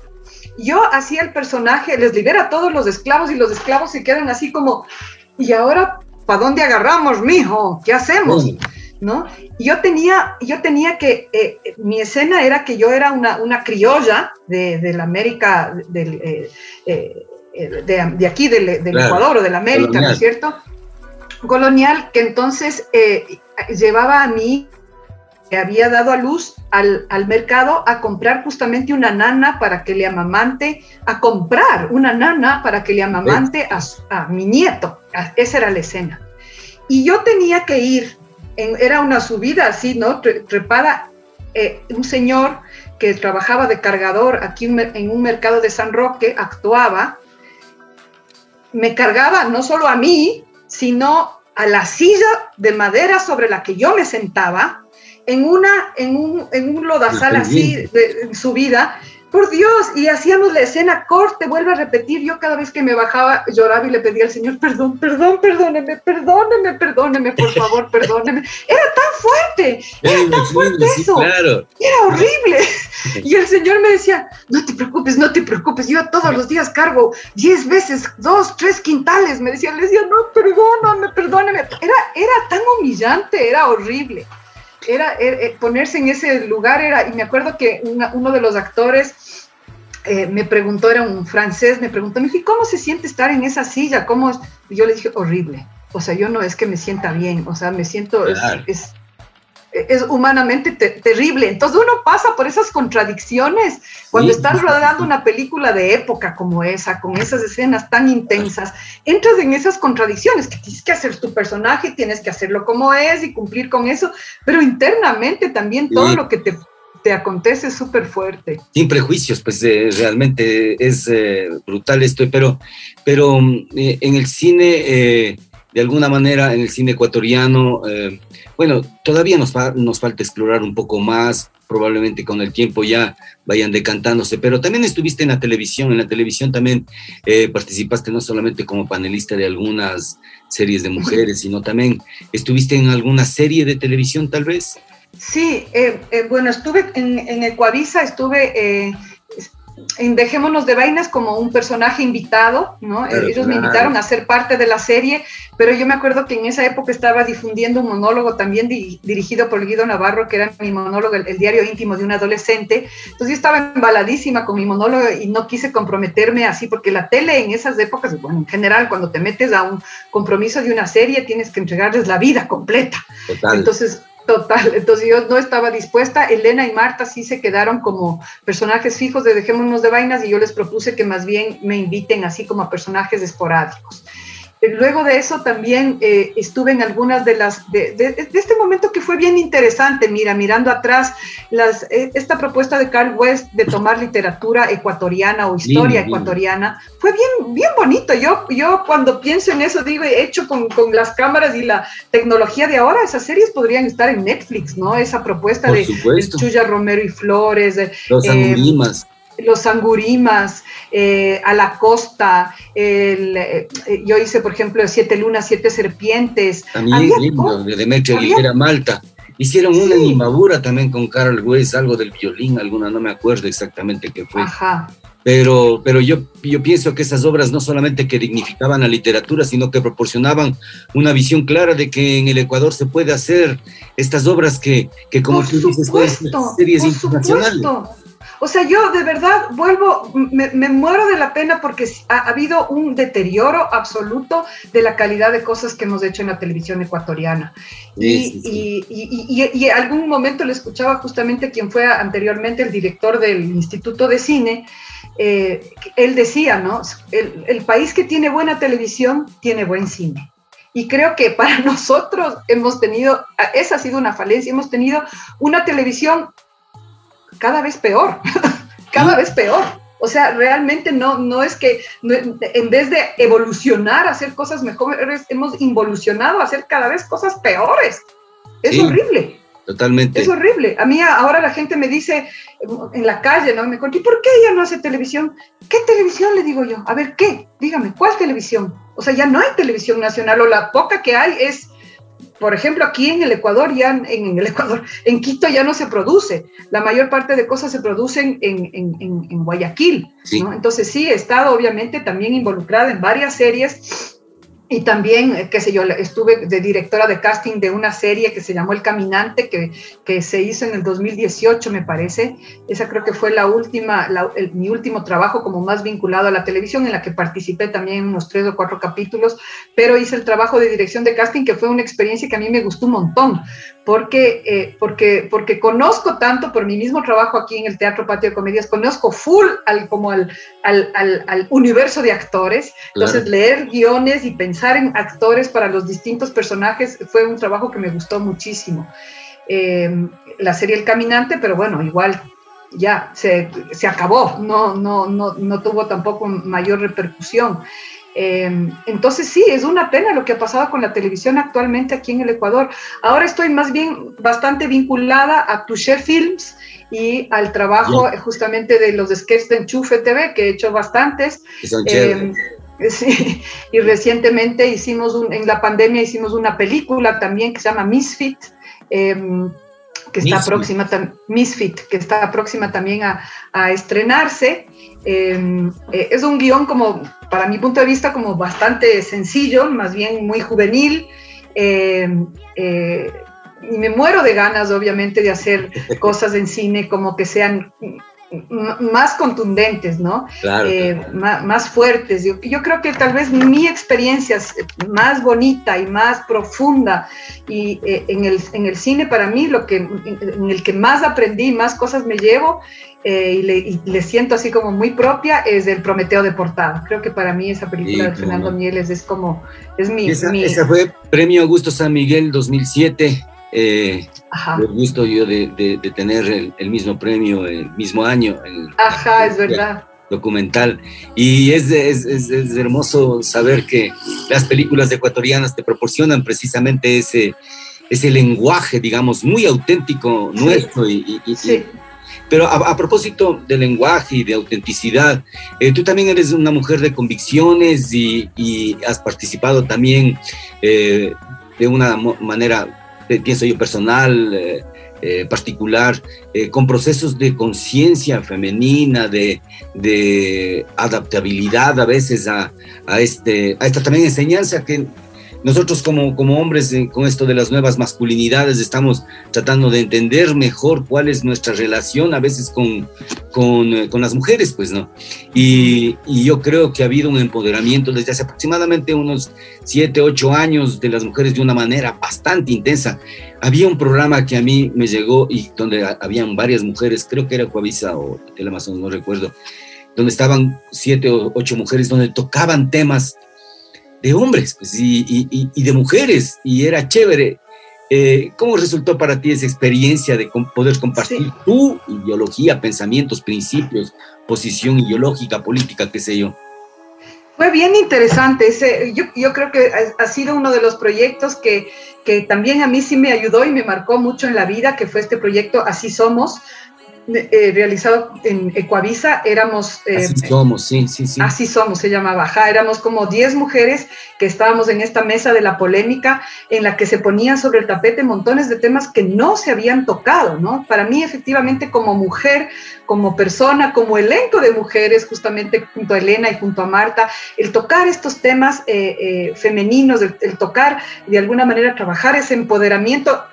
Yo hacía el personaje, les libera a todos los esclavos y los esclavos se quedan así como, ¿y ahora para dónde agarramos, mijo? ¿Qué hacemos? ¿No? yo tenía, yo tenía que, eh, mi escena era que yo era una, criolla de, la América, del, eh, eh, de, aquí, del, Ecuador o de la América, ¿no es cierto? Colonial, que entonces llevaba a mí, que había dado a luz al, mercado a comprar justamente una nana para que le amamante, a comprar una nana para que le amamante a, a mi nieto. Esa era la escena. Y yo tenía que ir era una subida así, ¿no? Trepada, eh, un señor que trabajaba de cargador aquí en un mercado de San Roque, actuaba, me cargaba no solo a mí, sino a la silla de madera sobre la que yo me sentaba, en, una, en, un, en un lodazal así de, en subida, por Dios, y hacíamos la escena corte, vuelve a repetir, yo cada vez que me bajaba lloraba y le pedía al Señor, perdón, perdón, perdóneme, perdóneme, perdóneme, por favor, perdóneme. Era tan fuerte, era tan fuerte eso, era horrible. Y el Señor me decía, no te preocupes, no te preocupes, yo todos los días cargo diez veces, dos, tres quintales, me decía, le decía, no, perdóname, perdóneme. Era, era tan humillante, era horrible era, eh, ponerse en ese lugar era, y me acuerdo que uno de los actores eh, me preguntó, era un francés, me preguntó, me dije, ¿cómo se siente estar en esa silla? ¿Cómo Y yo le dije, horrible. O sea, yo no es que me sienta bien, o sea, me siento, es, es humanamente terrible. Entonces uno pasa por esas contradicciones cuando estás rodando una película de época como esa, con esas escenas tan intensas, entras en esas contradicciones, que tienes que hacer tu personaje, tienes que hacerlo como es y cumplir con eso, pero internamente también todo lo que te, te acontece es súper fuerte. Sin prejuicios, pues eh, realmente es eh, brutal esto, pero, pero mm, eh, en el cine de alguna manera en el cine ecuatoriano, eh, bueno, todavía nos, nos falta explorar un poco más, probablemente con el tiempo ya vayan decantándose, pero también estuviste en la televisión, en la televisión también eh, participaste no solamente como panelista de algunas series de mujeres, sino también estuviste en alguna serie de televisión tal vez. Sí, eh, bueno, estuve en, en Ecuavisa, estuve en Dejémonos de Vainas como un personaje invitado, ¿no? Ellos me invitaron a ser parte de la serie, pero yo me acuerdo que en esa época estaba difundiendo un monólogo también dirigido por Guido Navarro, que era mi monólogo, el, diario íntimo de un adolescente. Entonces yo estaba embaladísima con mi monólogo y no quise comprometerme así, porque la tele en esas épocas, bueno, en general, cuando te metes a un compromiso de una serie, tienes que entregarles la vida completa. Entonces, Total, entonces yo no estaba dispuesta. Elena y Marta sí se quedaron como personajes fijos de Dejémonos de Vainas y yo les propuse que más bien me inviten así como a personajes esporádicos. Luego de eso también eh, estuve en algunas de las, de, este momento que fue bien interesante, mira, mirando atrás, las, eh, esta propuesta de Carl West de tomar literatura ecuatoriana o historia ecuatoriana, fue bien, bien bonito. Yo, yo cuando pienso en eso, digo, hecho con, con, las cámaras y la tecnología de ahora, esas series podrían estar en Netflix, ¿no? Esa propuesta de, Chuya Romero y Flores. Los eh, los angurimas, eh, a la costa, eh, yo hice, por ejemplo, Siete Lunas, Siete Serpientes. También lindo, de Demetrio Aguilera Malta. Hicieron una animadura también con Carol Weiss, algo del violín, alguna, no me acuerdo exactamente qué fue. Ajá. Pero, pero yo, yo pienso que esas obras no solamente que dignificaban la literatura, sino que proporcionaban una visión clara de que en el Ecuador se puede hacer estas obras que, que como tú dices, pueden ser series internacionales. O sea, yo de verdad vuelvo, me, muero de la pena porque ha, habido un deterioro absoluto de la calidad de cosas que hemos hecho en la televisión ecuatoriana. y, y, algún momento le escuchaba justamente quien fue anteriormente el director del Instituto de Cine, eh, él decía, ¿no? El, el país que tiene buena televisión tiene buen cine. Y creo que para nosotros hemos tenido, esa ha sido una falencia, hemos tenido una televisión cada vez peor, cada vez peor. O sea, realmente no, no es que en vez de evolucionar, hacer cosas mejores, hemos involucionado a hacer cada vez cosas peores. Es horrible. Totalmente. Es horrible. A mí ahora la gente me dice en la calle, ¿no? Me cuenta, ¿y por qué ella no hace televisión? ¿Qué televisión? Le digo yo. A ver, ¿qué? Dígame, ¿cuál televisión? O sea, ya no hay televisión nacional o la poca que hay es por ejemplo, aquí en el Ecuador, ya en, el Ecuador, en Quito ya no se produce. La mayor parte de cosas se producen en, en Guayaquil. Entonces sí, he estado obviamente también involucrada en varias series y también, eh, qué sé yo, estuve de directora de casting de una serie que se llamó El Caminante, que, que se hizo en el 2018, me parece. Esa creo que fue la última, mi último trabajo como más vinculado a la televisión, en la que participé también en unos tres o cuatro capítulos, pero hice el trabajo de dirección de casting, que fue una experiencia que a mí me gustó un montón, porque, eh, porque, porque conozco tanto por mi mismo trabajo aquí en el Teatro Patio de Comedias, conozco full al, como al, al, al, universo de actores, entonces leer guiones y pensar en actores para los distintos personajes fue un trabajo que me gustó muchísimo. Em, la serie El Caminante, pero bueno, igual ya se, se acabó, no, no, no, no tuvo tampoco mayor repercusión. Em, entonces sí, es una pena lo que ha pasado con la televisión actualmente aquí en el Ecuador. Ahora estoy más bien bastante vinculada a Touché Films y al trabajo justamente de los sketches de Enchufe TV, que he hecho bastantes. Em, sí, y recientemente hicimos, un, en la pandemia hicimos una película también que se llama Misfit. Em, que está próxima, Misfit, que está próxima también a, estrenarse. Em, eh, es un guion como, para mi punto de vista, como bastante sencillo, más bien muy juvenil. Em, eh, y me muero de ganas, obviamente, de hacer cosas en cine como que sean más contundentes, ¿no? Eh, más, fuertes. Yo, yo, creo que tal vez mi experiencia más bonita y más profunda y eh, en, el, en, el, cine para mí, lo que, en, el que más aprendí, más cosas me llevo eh, y, le, siento así como muy propia, es el Prometeo deportado. Creo que para mí esa película de Fernando Mieles es como, es mi... Esa, esa fue Premio Augusto San Miguel 2007 eh, el gusto yo de, tener el, mismo premio el mismo año. Ajá, es verdad. Documental. Y es, es, hermoso saber que las películas ecuatorianas te proporcionan precisamente ese, ese lenguaje, digamos, muy auténtico nuestro. Y, pero a, propósito de lenguaje y de autenticidad, eh, tú también eres una mujer de convicciones y, has participado también eh, de una manera pienso yo, personal, eh, eh, particular, eh, con procesos de conciencia femenina, de, adaptabilidad a veces a, este, a esta también enseñanza que nosotros como, como hombres eh, con esto de las nuevas masculinidades estamos tratando de entender mejor cuál es nuestra relación a veces con, con, eh, con las mujeres, pues, ¿no? Y, y, yo creo que ha habido un empoderamiento desde hace aproximadamente unos siete, ocho años de las mujeres de una manera bastante intensa. Había un programa que a mí me llegó y donde habían varias mujeres, creo que era Coavisa o Teleamazonas, no recuerdo, donde estaban siete o ocho mujeres, donde tocaban temas de hombres pues, y, de mujeres, y era chévere. Eh, ¿Cómo resultó para ti esa experiencia de poder compartir tu ideología, pensamientos, principios, posición ideológica, política, qué sé yo? Fue bien interesante. Ese, yo, yo, creo que ha, sido uno de los proyectos que, que, también a mí sí me ayudó y me marcó mucho en la vida, que fue este proyecto Así Somos, eh, realizado en Ecuavisa, éramos... Eh, así somos, sí, sí, sí. Así somos, se llamaba, ajá, éramos como 10 mujeres que estábamos en esta mesa de la polémica en la que se ponían sobre el tapete montones de temas que no se habían tocado, ¿no? Para mí, efectivamente, como mujer, como persona, como elenco de mujeres, justamente junto a Elena y junto a Marta, el tocar estos temas eh, femeninos, el tocar de alguna manera trabajar ese empoderamiento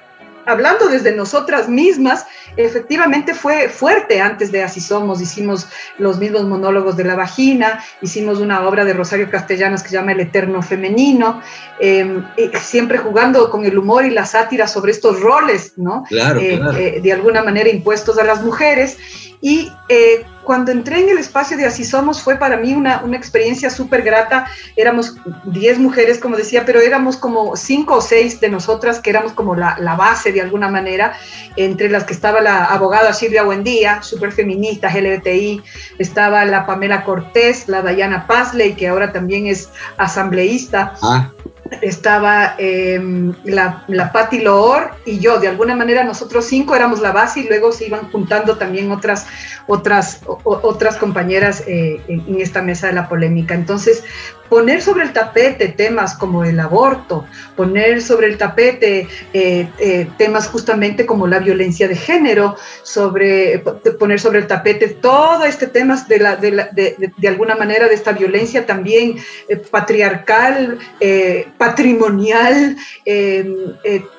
hablando desde nosotras mismas, efectivamente fue fuerte antes de Así Somos. Hicimos los mismos monólogos de la vagina, hicimos una obra de Rosario Castellanos que se llama El Eterno Femenino, em, siempre jugando con el humor y la sátira sobre estos roles, ¿no? Claro, eh, claro. Eh, de alguna manera impuestos a las mujeres. Y eh, cuando entré en el espacio de Así Somos fue para mí una, una experiencia súper grata. Éramos 10 mujeres, como decía, pero éramos como 5 o 6 de nosotras que éramos como la, la, base de alguna manera, entre las que estaba la abogada Silvia Buendía, súper feminista, LGTI, estaba la Pamela Cortés, la Dayana Pazley, que ahora también es asambleísta. Ah estaba em, la, la Patti Loor y yo, de alguna manera nosotros cinco éramos la base y luego se iban juntando también otras, otras, otras compañeras eh, en, esta mesa de la polémica. Entonces, poner sobre el tapete temas como el aborto, poner sobre el tapete eh, eh, temas justamente como la violencia de género, sobre, poner sobre el tapete todo este tema de, la, de, de, alguna manera de esta violencia también patriarcal, patrimonial, em,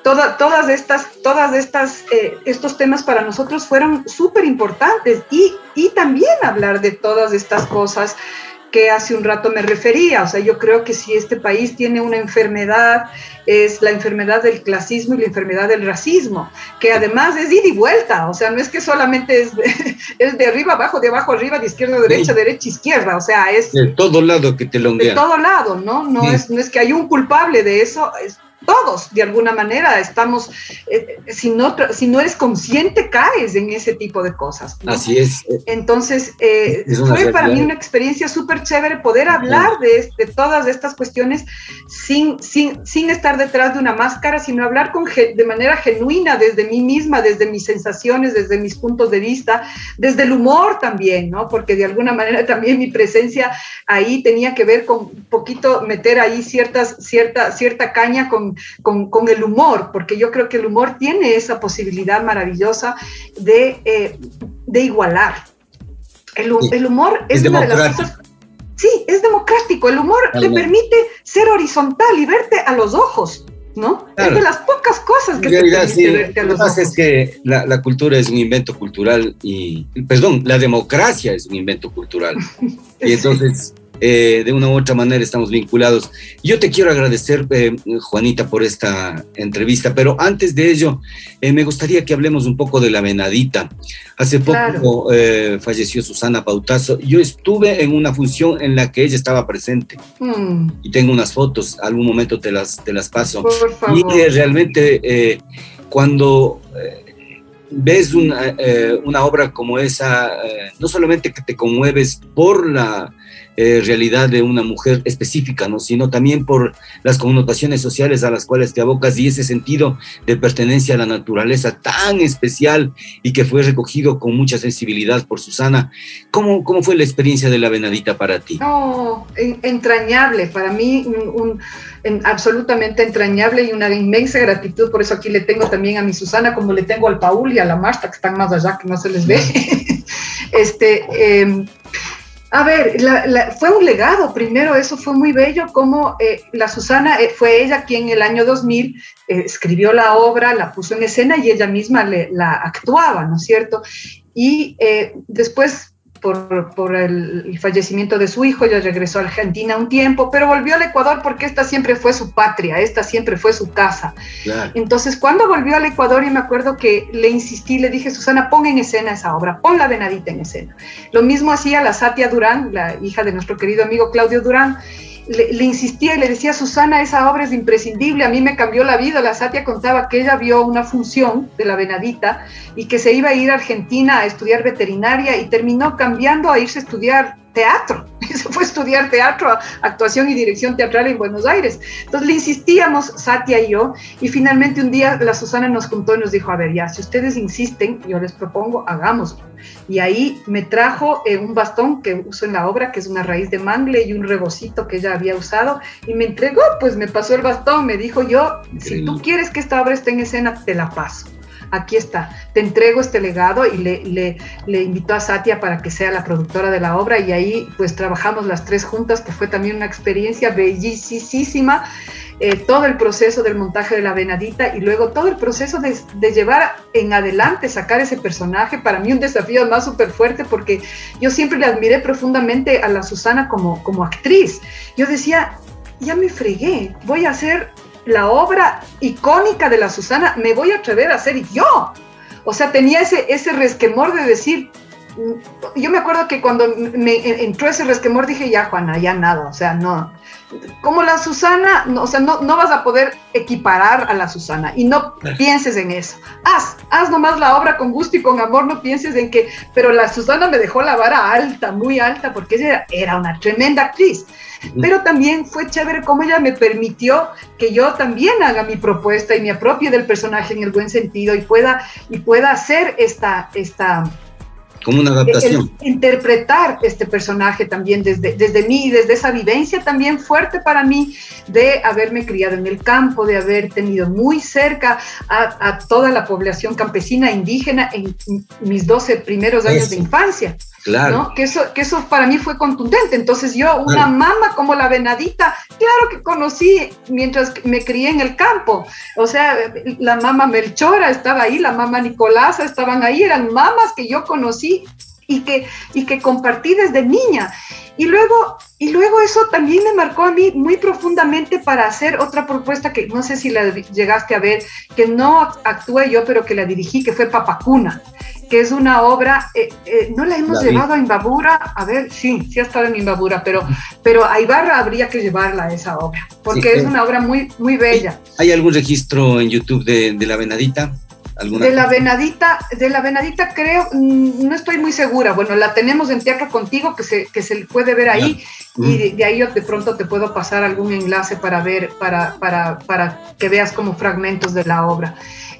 todas estas, todas estas, estos temas para nosotros fueron súper importantes y, y también hablar de todas estas cosas que hace un rato me refería. O sea, yo creo que si este país tiene una enfermedad, es la enfermedad del clasismo y la enfermedad del racismo, que además es ida y vuelta. O sea, no es que solamente es de, es de arriba abajo, de abajo arriba, de izquierda a derecha, derecha izquierda. O sea, es... De todo lado que te longuea. De todo lado, ¿no? No, es, no es que hay un culpable de eso, es todos, de alguna manera, estamos, eh, si, no, si no eres consciente, caes en ese tipo de cosas. Así es. Entonces, eh, fue para mí una experiencia súper chévere poder hablar de, de, todas estas cuestiones sin, sin, sin estar detrás de una máscara, sino hablar con, de manera genuina desde mí misma, desde mis sensaciones, desde mis puntos de vista, desde el humor también, ¿no? Porque de alguna manera también mi presencia ahí tenía que ver con un poquito meter ahí ciertas, cierta, cierta caña con, con, con el humor, porque yo creo que el humor tiene esa posibilidad maravillosa de, eh, de igualar. El, el humor es, es una de las cosas Sí, es democrático. El humor te permite ser horizontal y verte a los ojos. ¿no? Es de las pocas cosas que realidad, sí, verte a los Lo que pasa es que la, la, cultura es un invento cultural y, perdón, la democracia es un invento cultural. y entonces eh, de una u otra manera estamos vinculados. Yo te quiero agradecer, eh, Juanita, por esta entrevista, pero antes de ello, eh, me gustaría que hablemos un poco de la venadita. Hace poco claro. falleció Susana Pautazo. Yo estuve en una función en la que ella estaba presente mm. y tengo unas fotos, algún momento te las, te las paso. Y realmente cuando ves una, una, obra como esa, no solamente que te conmueves por la eh, realidad de una mujer específica, ¿no? sino también por las connotaciones sociales a las cuales te abocas y ese sentido de pertenencia a la naturaleza tan especial y que fue recogido con mucha sensibilidad por Susana. ¿Cómo, cómo fue la experiencia de la venadita para ti? No, entrañable, para mí un, un, absolutamente entrañable y una inmensa gratitud, por eso aquí le tengo también a mi Susana, como le tengo al Paul y a la Marta, que están más allá, que no se les ve. este, eh, a ver, la, fue un legado, primero eso fue muy bello, como eh, la Susana eh, fue ella quien en el año 2000 eh, escribió la obra, la puso en escena y ella misma le, la actuaba, ¿no es cierto? Y después por, por el, el, fallecimiento de su hijo, ella regresó a Argentina un tiempo, pero volvió al Ecuador porque esta siempre fue su patria, esta siempre fue su casa. Claro. Entonces, cuando volvió al Ecuador, y me acuerdo que le insistí, le dije, Susana, pon en escena esa obra, pon la venadita en escena. Lo mismo hacía la Satia Durán, la hija de nuestro querido amigo Claudio Durán, le, insistía y le decía, Susana, esa obra es imprescindible, a mí me cambió la vida. La Satia contaba que ella vio una función de la Venadita y que se iba a ir a Argentina a estudiar veterinaria y terminó cambiando a irse a estudiar teatro. Se fue a estudiar teatro, actuación y dirección teatral en Buenos Aires. Entonces le insistíamos, Satia y yo, y finalmente un día la Susana nos contó y nos dijo, a ver, ya, si ustedes insisten, yo les propongo, hagámoslo. Y ahí me trajo eh, un bastón que uso en la obra, que es una raíz de mangle y un rebocito que ella había usado, y me entregó, pues me pasó el bastón, me dijo yo, si tú quieres que esta obra esté en escena, te la paso. Aquí está, te entrego este legado y le, le, le, invitó a Satia para que sea la productora de la obra y ahí pues trabajamos las tres juntas, que fue también una experiencia bellísima. Eh, todo el proceso del montaje de la venadita y luego todo el proceso de, llevar en adelante, sacar ese personaje, para mí un desafío más súper fuerte porque yo siempre le admiré profundamente a la Susana como, como actriz. Yo decía, ya me fregué, voy a hacer la obra icónica de la Susana, me voy a atrever a hacer yo. O sea, tenía ese, ese resquemor de decir, yo me acuerdo que cuando me entró ese resquemor dije, ya Juana, ya nada, o sea, no. Como la Susana, no, o sea, no, no vas a poder equiparar a la Susana y no pienses en eso. Haz, haz nomás la obra con gusto y con amor, no pienses en que, pero la Susana me dejó la vara alta, muy alta, porque ella era una tremenda actriz pero también fue chévere cómo ella me permitió que yo también haga mi propuesta y me apropie del personaje en el buen sentido y pueda, y pueda hacer esta, esta, como una adaptación. El, interpretar este personaje también desde, desde mí, desde esa vivencia también fuerte para mí de haberme criado en el campo, de haber tenido muy cerca a, a toda la población campesina indígena en mis 12 primeros años eso. de infancia. Claro. ¿no? Que, eso, que eso para mí fue contundente. Entonces yo, una claro. mamá como la venadita, claro que conocí mientras me crié en el campo. O sea, la mamá Melchora estaba ahí, la mamá Nicolasa estaban ahí, eran mamas que yo conocí y que, y que compartí desde niña. Y luego, y luego eso también me marcó a mí muy profundamente para hacer otra propuesta que no sé si la llegaste a ver, que no actué yo, pero que la dirigí, que fue Papacuna, que es una obra, eh, eh, no la hemos llevado a Imbabura, a ver, sí, sí ha estado en Imbabura, pero, pero a Ibarra habría que llevarla a esa obra, porque es una obra muy, muy bella. ¿Hay algún registro en YouTube de, de La Venadita? De la venadita, de la venadita creo, mm, no estoy muy segura. Bueno, la tenemos en Teatro Contigo que se, que se puede ver ahí y de, ahí yo de pronto te puedo pasar algún enlace para ver, para, para, para que veas como fragmentos de la obra.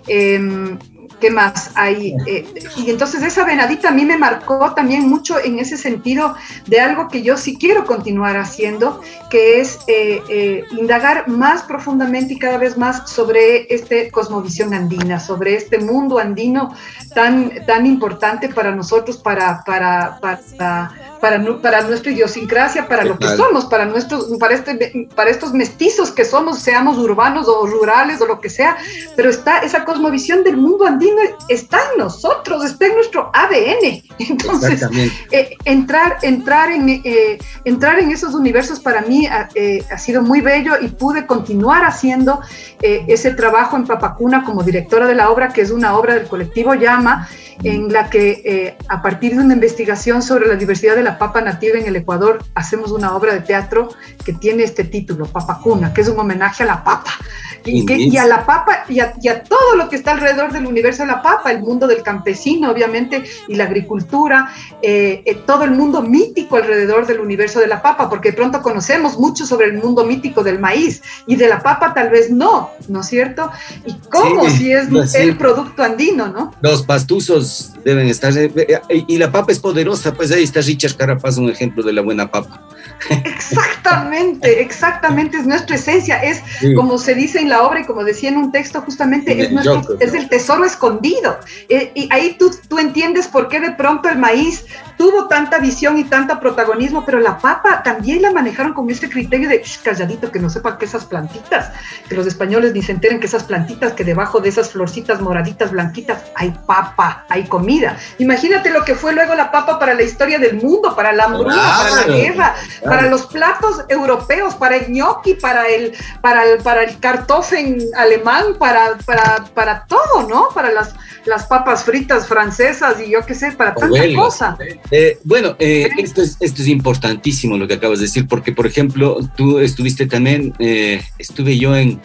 Em, ¿Qué más hay? Eh, y entonces esa venadita a mí me marcó también mucho en ese sentido de algo que yo sí quiero continuar haciendo, que es eh, eh, indagar más profundamente y cada vez más sobre este cosmovisión andina, sobre este mundo andino tan, tan importante para nosotros, para, para, para para, para nuestra idiosincrasia, para lo que somos, para, nuestros, para, este, para estos mestizos que somos, seamos urbanos o rurales o lo que sea, pero está esa cosmovisión del mundo andino, está en nosotros, está en nuestro ADN. Entonces, eh, entrar, entrar, en, eh, entrar en esos universos para mí eh, ha sido muy bello y pude continuar haciendo ese trabajo en Papacuna como directora de la obra, que es una obra del colectivo Llama en la que eh, a partir de una investigación sobre la diversidad de la papa nativa en el Ecuador hacemos una obra de teatro que tiene este título, Papacuna, que es un homenaje a la papa. Y, a la papa y a, todo lo que está alrededor del universo de la papa, el mundo del campesino, obviamente, y la agricultura, eh, eh, todo el mundo mítico alrededor del universo de la papa, porque de pronto conocemos mucho sobre el mundo mítico del maíz y de la papa tal vez no, ¿no es cierto? Y cómo si es el producto andino, ¿no? Los pastuzos deben estar, eh, y la papa es poderosa, pues ahí está Richard Carapaz, un ejemplo de la buena papa. Exactamente, exactamente, es nuestra esencia, es como se dice en la obra y como decía en un texto, justamente es, nuestro, es el tesoro escondido. Eh, y ahí tú, tú entiendes por qué de pronto el maíz tuvo tanta visión y tanta protagonismo, pero la papa también la manejaron con este criterio de calladito, que no sepa que esas plantitas, que los españoles ni se enteren que esas plantitas, que debajo de esas florcitas moraditas, blanquitas, hay papa, hay comida. Imagínate lo que fue luego la papa para la historia del mundo, para la hambruna, para la guerra, para los platos europeos, para el gnocchi, para el, para el, para el kartoffeln alemán, para, para, para todo, ¿no? Para las, las papas fritas francesas y yo qué sé, para tanta cosa. Eh, bueno, eh, esto, es, esto es importantísimo lo que acabas de decir, porque por ejemplo, tú estuviste también, eh, estuve yo en,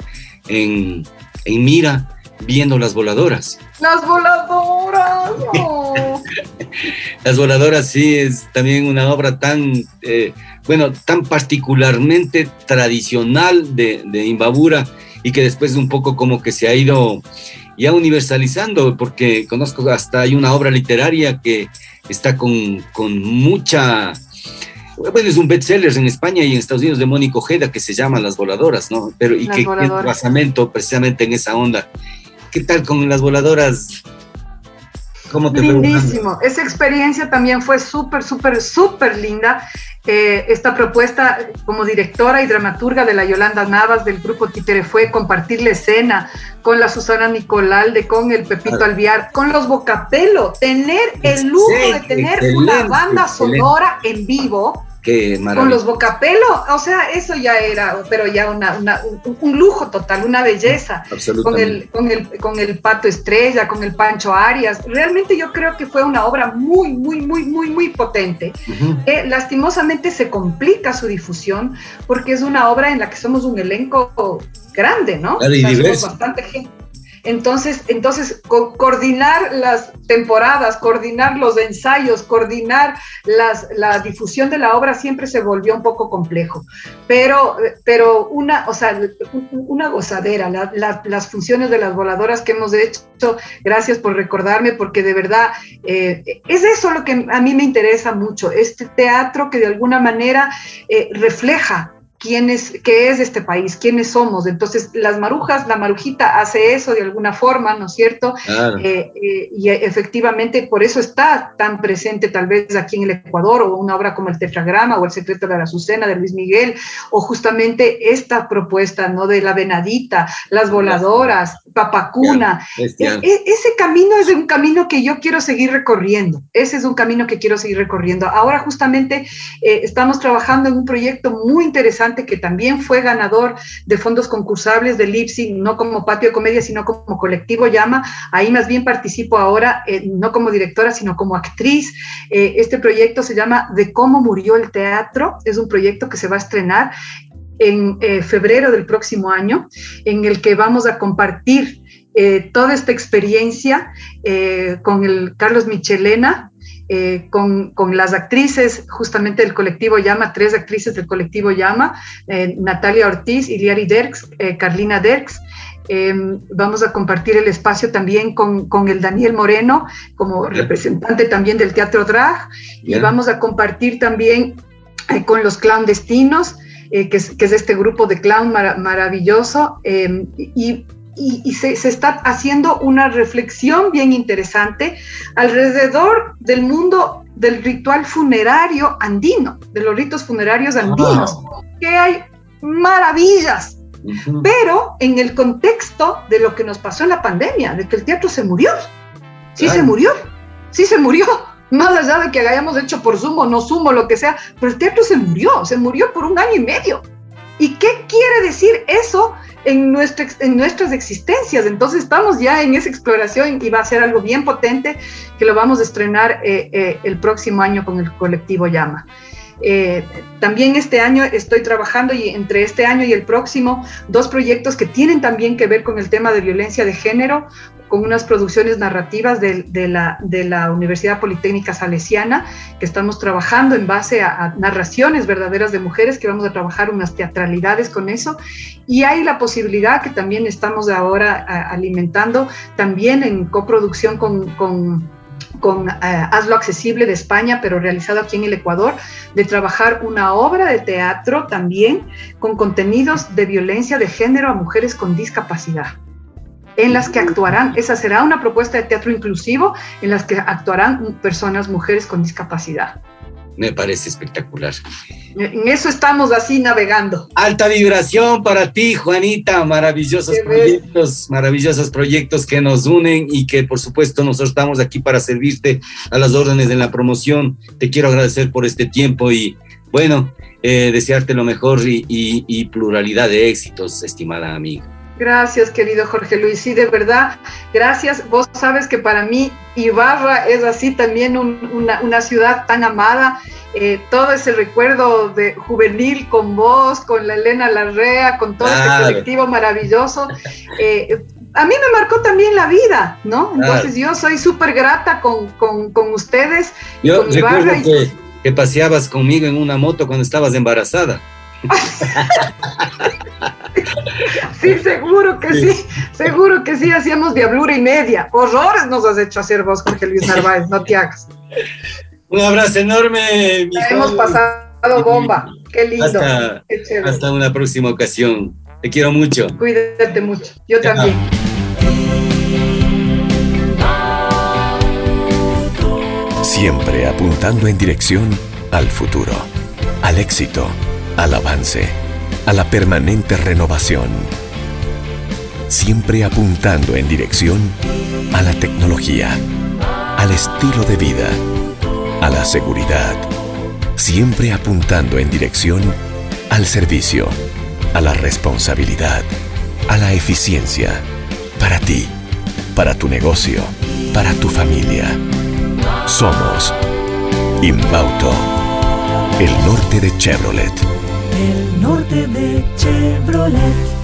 en, en Mira viendo las voladoras. Las voladoras. las voladoras sí es también una obra tan bueno, tan particularmente tradicional de, de Imbabura y que después un poco como que se ha ido ya universalizando, porque conozco hasta hay una obra literaria que está con, con mucha... Bueno, es un bestseller en España y en Estados Unidos de Mónico Ojeda que se llama Las Voladoras, ¿no? Pero y que tiene basamento precisamente en esa onda. ¿Qué tal con las voladoras? ¿Cómo te Lindísimo. Esa experiencia también fue súper, súper, súper linda. Eh, esta propuesta como directora y dramaturga de la Yolanda Navas del grupo Títere fue compartir la escena con la Susana Nicolalde, con el Pepito Alviar, con los Bocapelo, tener el lujo de tener una banda sonora en vivo con los bocapelo, o sea, eso ya era, pero ya una, un, lujo total, una belleza. Con el, con, el, con el Pato Estrella, con el Pancho Arias. Realmente yo creo que fue una obra muy, muy, muy, muy, muy potente. lastimosamente se complica su difusión porque es una obra en la que somos un elenco grande, ¿no? bastante gente entonces, entonces coordinar las temporadas, coordinar los ensayos, coordinar la difusión de la obra siempre se volvió un poco complejo. Pero, pero una, o sea, una gozadera, las funciones de las voladoras que hemos hecho, gracias por recordarme, porque de verdad eh, es eso lo que a mí me interesa mucho, este teatro que de alguna manera eh, refleja quiénes, qué es este país, quiénes somos. Entonces, las marujas, la marujita hace eso de alguna forma, ¿no es cierto? Eh, eh, y efectivamente por eso está tan presente tal vez aquí en el Ecuador, o una obra como el Tetragrama o el Secreto de la Azucena de Luis Miguel, o justamente esta propuesta, ¿no? De la venadita, las voladoras, papacuna. E, ese camino es un camino que yo quiero seguir recorriendo. Ese es un camino que quiero seguir recorriendo. Ahora justamente eh, estamos trabajando en un proyecto muy interesante que también fue ganador de fondos concursables de Lipsy, no como patio de comedia, sino como colectivo llama. Ahí más bien participo ahora, eh, no como directora, sino como actriz. Eh, este proyecto se llama De cómo murió el teatro. Es un proyecto que se va a estrenar en eh, febrero del próximo año, en el que vamos a compartir toda esta experiencia con el Carlos Michelena, eh, con, con, las actrices justamente del colectivo Llama, tres actrices del colectivo Llama, eh, Natalia Ortiz, Iliari Derks, eh, Carlina Derks. Em, vamos a compartir el espacio también con, con el Daniel Moreno como representante también del Teatro Drag y vamos a compartir también con los clandestinos, que es, que, es, este grupo de clown maravilloso. Em, y y, se, está haciendo una reflexión bien interesante alrededor del mundo del ritual funerario andino, de los ritos funerarios andinos, que hay maravillas, pero en el contexto de lo que nos pasó en la pandemia, de que el teatro se murió, sí se murió, sí se murió, más allá de que hayamos hecho por sumo, no sumo, lo que sea, pero el teatro se murió, se murió por un año y medio. ¿Y qué quiere decir eso en, nuestra, en nuestras existencias. Entonces estamos ya en esa exploración y va a ser algo bien potente que lo vamos a estrenar eh, eh, el próximo año con el colectivo Llama. Eh, también este año estoy trabajando y entre este año y el próximo dos proyectos que tienen también que ver con el tema de violencia de género con unas producciones narrativas de, la, de, la, Universidad Politécnica Salesiana, que estamos trabajando en base a, narraciones verdaderas de mujeres, que vamos a trabajar unas teatralidades con eso. Y hay la posibilidad que también estamos ahora alimentando, también en coproducción con, con eh, Hazlo Accesible de España, pero realizado aquí en el Ecuador, de trabajar una obra de teatro también con contenidos de violencia de género a mujeres con discapacidad en las que actuarán, esa será una propuesta de teatro inclusivo en las que actuarán personas, mujeres con discapacidad. Me parece espectacular. En eso estamos así navegando. Alta vibración para ti, Juanita. Maravillosos proyectos, maravillosos proyectos que nos unen y que por supuesto nosotros estamos aquí para servirte a las órdenes de la promoción. Te quiero agradecer por este tiempo y bueno, eh, desearte lo mejor y pluralidad de éxitos, estimada amiga. Gracias, querido Jorge Luis. Sí, de verdad, gracias. Vos sabes que para mí Ibarra es así también una, ciudad tan amada. Eh, todo ese recuerdo de juvenil con vos, con la Elena Larrea, con todo este colectivo maravilloso. Eh, a mí me marcó también la vida, ¿no? Entonces yo soy súper grata con, ustedes. Yo recuerdo que, que paseabas conmigo en una moto cuando estabas embarazada. Sí, seguro que sí, seguro que sí, hacíamos diablura y media. Horrores nos has hecho hacer vos, Jorge Luis Narváez, no te hagas. Un abrazo enorme. hemos pasado bomba, qué lindo. Hasta, hasta, una próxima ocasión. Te quiero mucho. Cuídate mucho, yo también. Siempre apuntando en dirección al futuro, al éxito, al avance a la permanente renovación. Siempre apuntando en dirección a la tecnología, al estilo de vida, a la seguridad. Siempre apuntando en dirección al servicio, a la responsabilidad, a la eficiencia. Para ti, para tu negocio, para tu familia. Somos Inbauto, el norte de Chevrolet el norte de Chevrolet.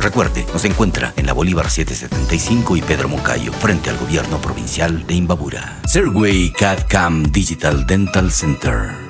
Recuerde, nos encuentra en la Bolívar 775 y Pedro Moncayo, frente al gobierno provincial de Imbabura. Serway CAD Cam Digital Dental Center.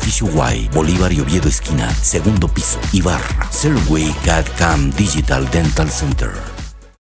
edificio Y, Bolívar y Oviedo esquina, segundo piso, Ibarra, Serway CAD Cam Digital Dental Center.